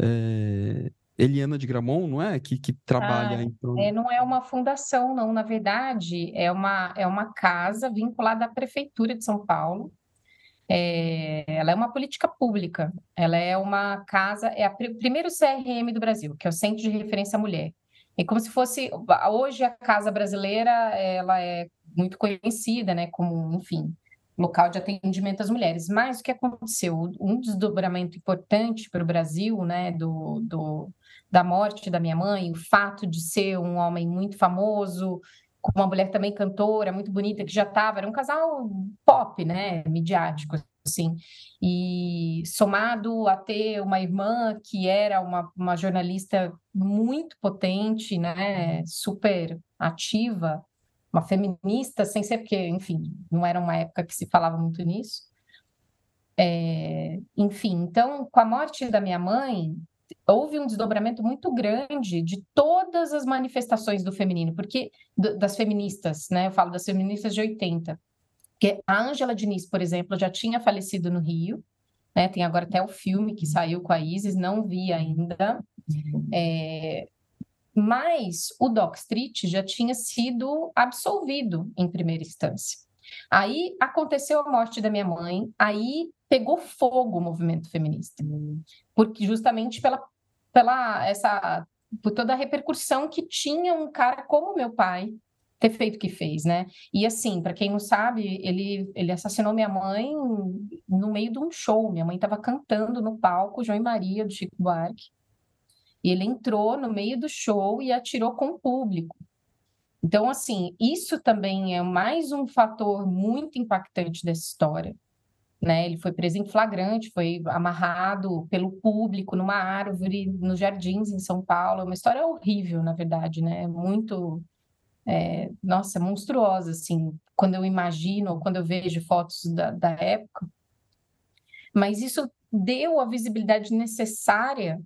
É, Eliana de Gramont, não é? Que, que trabalha ah, em... é, Não é uma fundação, não. Na verdade, é uma, é uma casa vinculada à Prefeitura de São Paulo. É, ela é uma política pública. Ela é uma casa, é o primeiro CRM do Brasil, que é o Centro de Referência Mulher. É como se fosse hoje a casa brasileira, ela é muito conhecida, né? Como, enfim, local de atendimento às mulheres. Mas o que aconteceu? Um desdobramento importante para o Brasil, né, do, do, da morte da minha mãe, o fato de ser um homem muito famoso, com uma mulher também cantora, muito bonita, que já estava, era um casal pop, né, midiático, assim, e somado a ter uma irmã que era uma, uma jornalista muito potente, né, super ativa, uma feminista, sem ser porque, enfim, não era uma época que se falava muito nisso. É, enfim, então, com a morte da minha mãe, houve um desdobramento muito grande de todas as manifestações do feminino, porque das feministas, né? Eu falo das feministas de 80. Porque a Ângela Diniz, por exemplo, já tinha falecido no Rio, né? Tem agora até o filme que saiu com a Isis, não vi ainda. É... Mas o Doc Street já tinha sido absolvido em primeira instância. Aí aconteceu a morte da minha mãe, aí pegou fogo o movimento feminista, porque justamente pela, pela essa por toda a repercussão que tinha um cara como meu pai ter feito o que fez, né? E assim, para quem não sabe, ele ele assassinou minha mãe no meio de um show. Minha mãe estava cantando no palco João e Maria do Chico Buarque. E ele entrou no meio do show e atirou com o público. Então, assim, isso também é mais um fator muito impactante dessa história né? Ele foi preso em flagrante, foi amarrado pelo público numa árvore nos jardins em São Paulo. É uma história horrível, na verdade, né? Muito, é, nossa, monstruosa, assim, quando eu imagino, quando eu vejo fotos da, da época. Mas isso deu a visibilidade necessária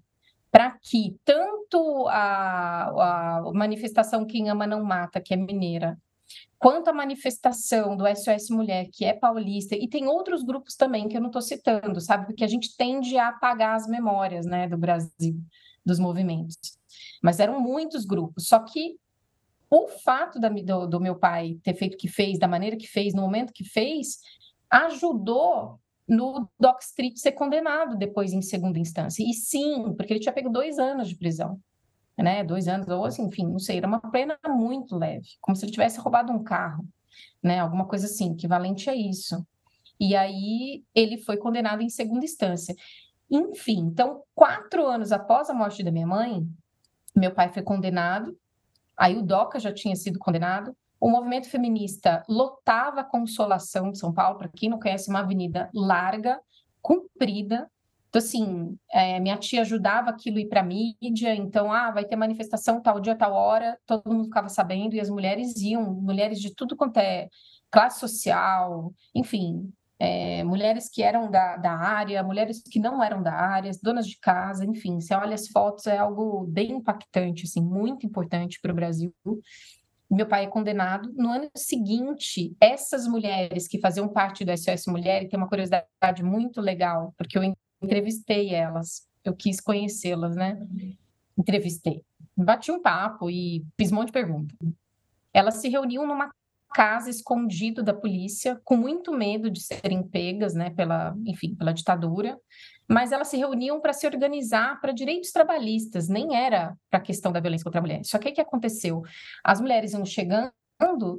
para que tanto a, a manifestação Quem Ama Não Mata, que é mineira, Quanto à manifestação do SOS Mulher, que é paulista, e tem outros grupos também que eu não estou citando, sabe? Porque a gente tende a apagar as memórias né, do Brasil, dos movimentos. Mas eram muitos grupos. Só que o fato da, do, do meu pai ter feito o que fez, da maneira que fez, no momento que fez, ajudou no Doc Street ser condenado depois em segunda instância. E sim, porque ele tinha pego dois anos de prisão né? Dois anos, ou assim, enfim, não sei, era uma pena muito leve, como se ele tivesse roubado um carro, né? Alguma coisa assim, equivalente a isso. E aí ele foi condenado em segunda instância. Enfim, então, quatro anos após a morte da minha mãe, meu pai foi condenado, aí o DOCA já tinha sido condenado, o movimento feminista lotava a Consolação de São Paulo, para quem não conhece, uma avenida larga, comprida, então, assim, é, minha tia ajudava aquilo ir para mídia, então, ah, vai ter manifestação tal dia, tal hora, todo mundo ficava sabendo, e as mulheres iam, mulheres de tudo quanto é classe social, enfim, é, mulheres que eram da, da área, mulheres que não eram da área, donas de casa, enfim, você olha as fotos, é algo bem impactante, assim, muito importante para o Brasil. Meu pai é condenado. No ano seguinte, essas mulheres que faziam parte do SOS Mulher, e tem uma curiosidade muito legal, porque eu entrevistei elas, eu quis conhecê-las, né? Entrevistei. Bati um papo e fiz um monte de perguntas. Elas se reuniam numa casa escondido da polícia, com muito medo de serem pegas, né, pela, enfim, pela ditadura, mas elas se reuniam para se organizar para direitos trabalhistas, nem era para a questão da violência contra a mulher. Só que o que aconteceu? As mulheres iam chegando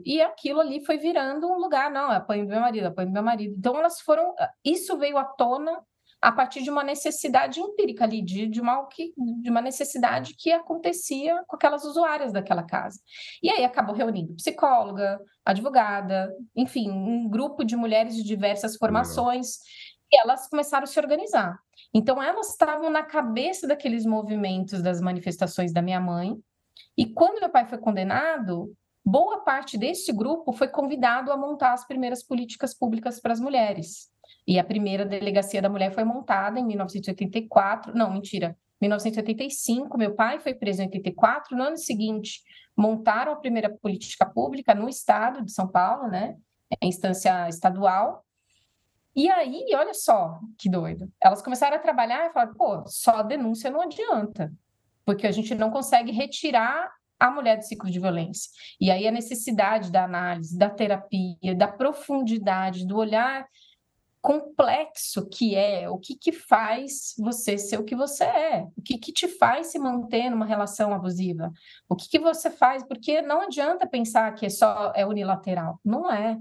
e aquilo ali foi virando um lugar, não, apanho do meu marido, apanho do meu marido. Então elas foram, isso veio à tona a partir de uma necessidade empírica ali, de, de, uma, de uma necessidade que acontecia com aquelas usuárias daquela casa. E aí acabou reunindo psicóloga, advogada, enfim, um grupo de mulheres de diversas formações, e elas começaram a se organizar. Então, elas estavam na cabeça daqueles movimentos das manifestações da minha mãe, e quando meu pai foi condenado, boa parte desse grupo foi convidado a montar as primeiras políticas públicas para as mulheres. E a primeira delegacia da mulher foi montada em 1984, não, mentira, 1985, meu pai foi preso em 84, no ano seguinte montaram a primeira política pública no estado de São Paulo, né, instância estadual, e aí, olha só que doido, elas começaram a trabalhar e falaram, pô, só denúncia não adianta, porque a gente não consegue retirar a mulher do ciclo de violência. E aí a necessidade da análise, da terapia, da profundidade, do olhar complexo que é, o que, que faz você ser o que você é, o que, que te faz se manter numa relação abusiva, o que, que você faz, porque não adianta pensar que é só é unilateral, não é.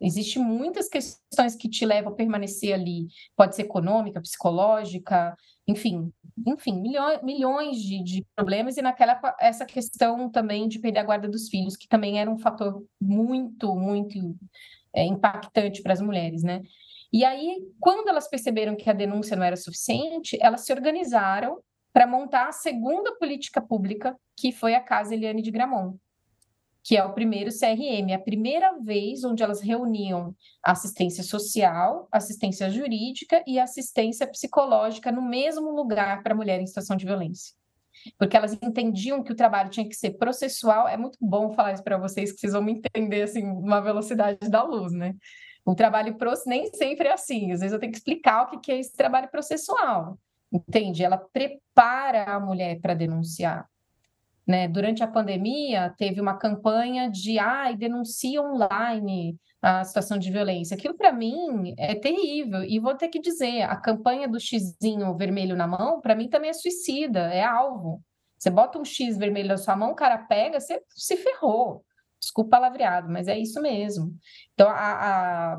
Existem muitas questões que te levam a permanecer ali, pode ser econômica, psicológica, enfim, enfim, milhões, milhões de, de problemas, e naquela essa questão também de perder a guarda dos filhos, que também era um fator muito, muito é, impactante para as mulheres, né? E aí, quando elas perceberam que a denúncia não era suficiente, elas se organizaram para montar a segunda política pública, que foi a Casa Eliane de Gramont, que é o primeiro CRM, a primeira vez onde elas reuniam assistência social, assistência jurídica e assistência psicológica no mesmo lugar para mulher em situação de violência. Porque elas entendiam que o trabalho tinha que ser processual. É muito bom falar isso para vocês, que vocês vão me entender assim, uma velocidade da luz, né? O trabalho nem sempre é assim. Às vezes eu tenho que explicar o que é esse trabalho processual. Entende? Ela prepara a mulher para denunciar. Né? Durante a pandemia, teve uma campanha de ai, denuncia online a situação de violência. Aquilo, para mim, é terrível. E vou ter que dizer: a campanha do xizinho vermelho na mão, para mim, também é suicida, é alvo. Você bota um X vermelho na sua mão, o cara pega, você se ferrou. Desculpa o palavreado, mas é isso mesmo. Então, a, a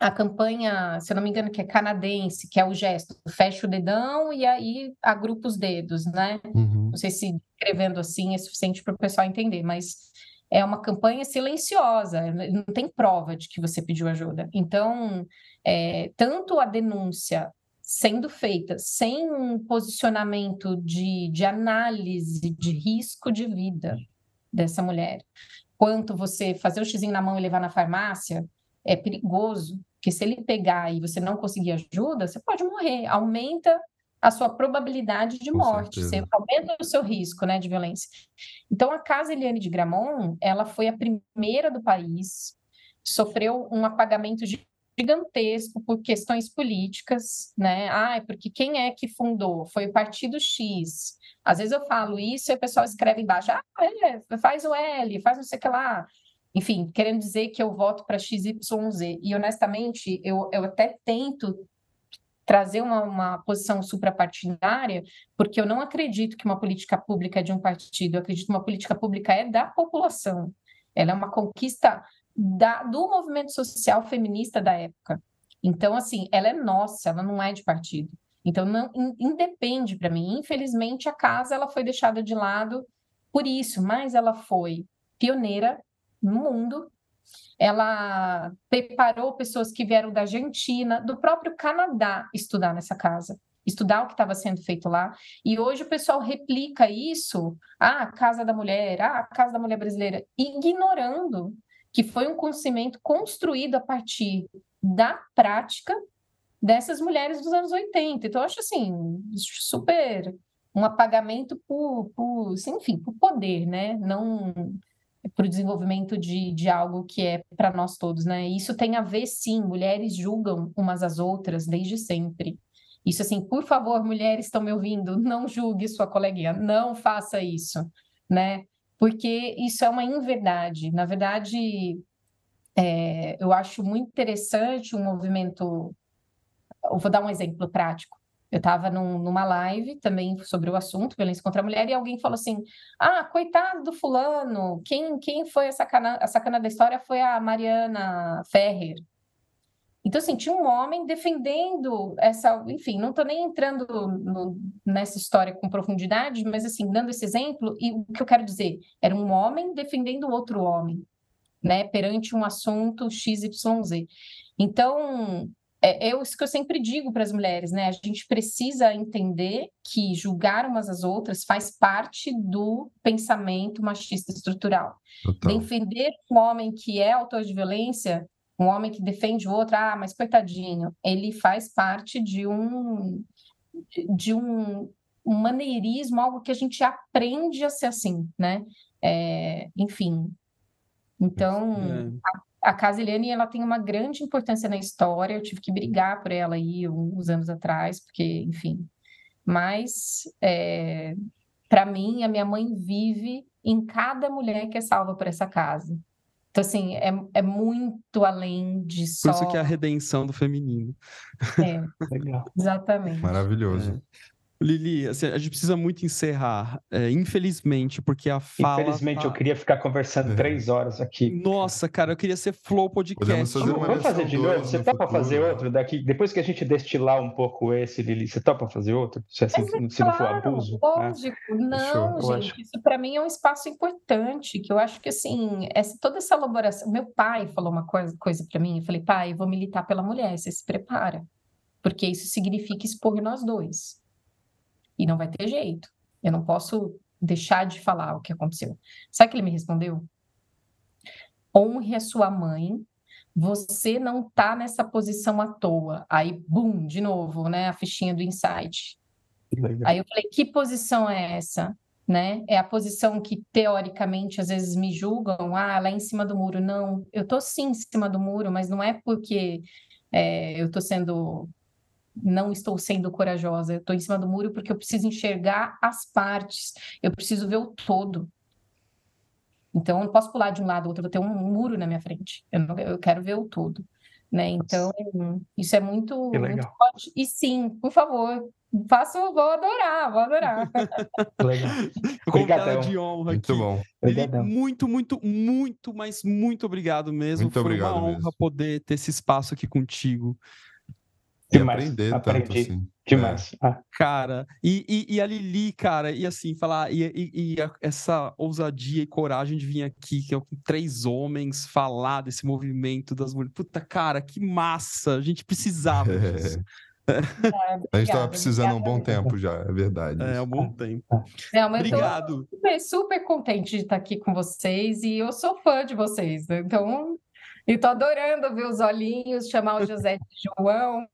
a campanha, se eu não me engano, que é canadense, que é o gesto, fecha o dedão e aí agrupa os dedos, né? Uhum. Não sei se escrevendo assim é suficiente para o pessoal entender, mas é uma campanha silenciosa, não tem prova de que você pediu ajuda. Então, é, tanto a denúncia sendo feita sem um posicionamento de, de análise de risco de vida dessa mulher, quanto você fazer o xizinho na mão e levar na farmácia, é perigoso, porque se ele pegar e você não conseguir ajuda, você pode morrer. Aumenta a sua probabilidade de Com morte, você aumenta o seu risco, né, de violência. Então, a Casa Eliane de Gramont, ela foi a primeira do país, sofreu um apagamento gigantesco por questões políticas, né? Ah, porque quem é que fundou? Foi o Partido X. Às vezes eu falo isso e o pessoal escreve embaixo, ah, é, faz o L, faz não sei o que lá enfim, querendo dizer que eu voto para XYZ. E, honestamente, eu, eu até tento trazer uma, uma posição suprapartidária, porque eu não acredito que uma política pública é de um partido, eu acredito que uma política pública é da população. Ela é uma conquista da, do movimento social feminista da época. Então, assim, ela é nossa, ela não é de partido. Então, não independe para mim. Infelizmente, a casa ela foi deixada de lado por isso, mas ela foi pioneira no mundo. Ela preparou pessoas que vieram da Argentina, do próprio Canadá, estudar nessa casa, estudar o que estava sendo feito lá. E hoje o pessoal replica isso, ah, Casa da Mulher, ah, Casa da Mulher Brasileira, ignorando que foi um conhecimento construído a partir da prática dessas mulheres dos anos 80. Então, eu acho assim, super um apagamento por, por enfim, por poder, né? Não para o desenvolvimento de, de algo que é para nós todos, né? Isso tem a ver, sim, mulheres julgam umas às outras desde sempre. Isso, assim, por favor, mulheres estão me ouvindo, não julgue sua coleguinha, não faça isso, né? Porque isso é uma inverdade. Na verdade, é, eu acho muito interessante um movimento. Eu vou dar um exemplo prático. Eu estava num, numa live também sobre o assunto, violência contra a mulher, e alguém falou assim: Ah, coitado do fulano, quem, quem foi a sacana, a sacana da história foi a Mariana Ferrer. Então, assim, tinha um homem defendendo essa. Enfim, não estou nem entrando no, nessa história com profundidade, mas, assim, dando esse exemplo, e o que eu quero dizer? Era um homem defendendo outro homem, né, perante um assunto XYZ. Então, é, é isso que eu sempre digo para as mulheres, né? A gente precisa entender que julgar umas às outras faz parte do pensamento machista estrutural. Total. Defender um homem que é autor de violência, um homem que defende o outro, ah, mas coitadinho, ele faz parte de um de um, um maneirismo, algo que a gente aprende a ser assim, né? É, enfim. Então, é a Casa Eliane ela tem uma grande importância na história. Eu tive que brigar por ela aí uns anos atrás, porque, enfim. Mas, é, para mim, a minha mãe vive em cada mulher que é salva por essa casa. Então, assim, é, é muito além de só. Por isso que é a redenção do feminino. É, Legal. exatamente. Maravilhoso. Lili, assim, a gente precisa muito encerrar, é, infelizmente, porque a fala. Infelizmente, tá... eu queria ficar conversando é. três horas aqui. Nossa, cara, eu queria ser Flow Podcast. Fazer Vamos fazer de novo? Você topa futuro. fazer outro daqui? Depois que a gente destilar um pouco esse, Lili, você topa fazer outro? Se, assim, é se claro, não for abuso? Né? Lógico, né? não, Show. gente. Isso para mim é um espaço importante, que eu acho que, assim, essa, toda essa elaboração. Meu pai falou uma coisa, coisa para mim, eu falei, pai, eu vou militar pela mulher, você se prepara. Porque isso significa expor nós dois. E não vai ter jeito. Eu não posso deixar de falar o que aconteceu. Sabe o que ele me respondeu? Honre a sua mãe. Você não está nessa posição à toa. Aí, bum, de novo, né? A fichinha do insight. Aí eu falei, que posição é essa? Né? É a posição que teoricamente às vezes me julgam, ah, lá em cima do muro. Não, eu tô sim em cima do muro, mas não é porque é, eu tô sendo não estou sendo corajosa, eu estou em cima do muro porque eu preciso enxergar as partes, eu preciso ver o todo. Então, eu não posso pular de um lado ao outro, eu vou ter um muro na minha frente, eu, não, eu quero ver o todo. Né? Então, isso é muito, muito forte. E sim, por favor, faço, vou adorar, vou adorar. Legal. Convidada de honra muito aqui. Bom. Ele, muito, muito, muito, mas muito obrigado mesmo. Muito Foi obrigado uma honra mesmo. poder ter esse espaço aqui contigo. Demais. aprender Aprendi. tanto assim. Demais. É. Ah. Cara, e, e, e, a Lili, cara, e assim, falar, e, e, e, essa ousadia e coragem de vir aqui, que é com três homens, falar desse movimento das mulheres. Puta, cara, que massa! A gente precisava disso. É, a gente estava precisando há um bom tempo já, é verdade. É, há um bom tempo. Não, Obrigado. Super, super contente de estar aqui com vocês e eu sou fã de vocês, né? então e tô adorando ver os olhinhos, chamar o José de João.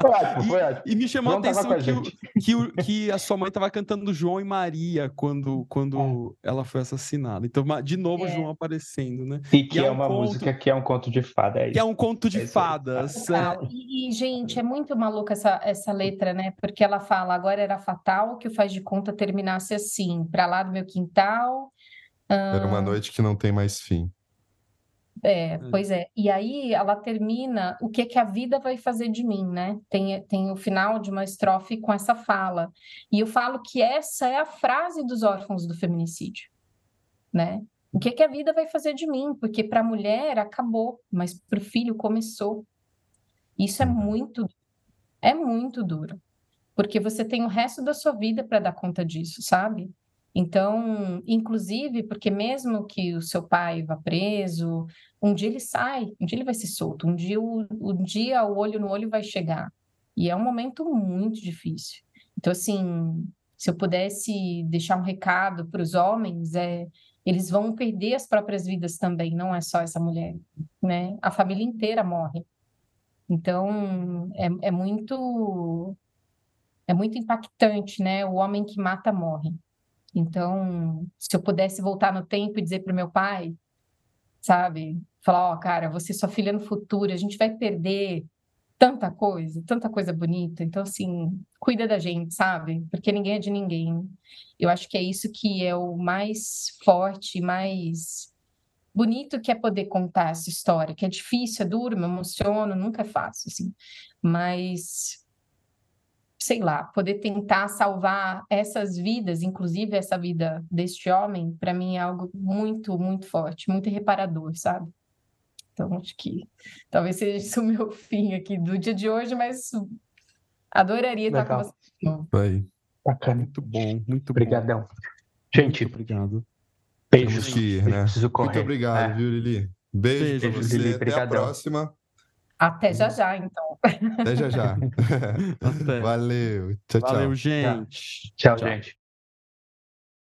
foi ótimo, foi ótimo. E, e me chamou João a atenção que, o, que, o, que, a sua mãe estava cantando João e Maria quando, quando é. ela foi assassinada. Então, de novo, é. João aparecendo, né? E que e é, é, uma conto, música que é um conto de fada. É que é um conto de é fadas. É. E, e, gente, é muito maluca essa, essa letra, né? Porque ela fala, agora era fatal que o faz de conta terminasse assim, para lá do meu quintal. Era uma noite que não tem mais fim. É, hum. pois é. E aí ela termina o que que a vida vai fazer de mim, né? Tem, tem o final de uma estrofe com essa fala. E eu falo que essa é a frase dos órfãos do feminicídio, né? O que que a vida vai fazer de mim? Porque para a mulher acabou, mas para o filho começou. Isso é uhum. muito, é muito duro, porque você tem o resto da sua vida para dar conta disso, sabe? Então, inclusive, porque mesmo que o seu pai vá preso, um dia ele sai, um dia ele vai ser solto, um dia o, um dia o olho no olho vai chegar. E é um momento muito difícil. Então, assim, se eu pudesse deixar um recado para os homens, é eles vão perder as próprias vidas também, não é só essa mulher, né? A família inteira morre. Então, é, é muito é muito impactante, né? O homem que mata morre. Então, se eu pudesse voltar no tempo e dizer para o meu pai, sabe? Falar, ó, oh, cara, você é sua filha no futuro, a gente vai perder tanta coisa, tanta coisa bonita. Então, assim, cuida da gente, sabe? Porque ninguém é de ninguém. Eu acho que é isso que é o mais forte, mais bonito que é poder contar essa história, que é difícil, é duro, me emociono, nunca é fácil, assim. Mas sei lá, poder tentar salvar essas vidas, inclusive essa vida deste homem, para mim é algo muito, muito forte, muito reparador, sabe? Então, acho que talvez seja isso o meu fim aqui do dia de hoje, mas adoraria Legal. estar com você de novo. Vai. Bacana. Muito bom, muito Obrigadão. bom. Gente, muito obrigado. Beijos. Ir, né? Muito obrigado, é. viu, Lili? Beijo, Beijo pra você. Lili, Até a próxima. Até já já, então. Até já já. Valeu. Tchau, tchau. Valeu, gente. tchau, tchau. gente.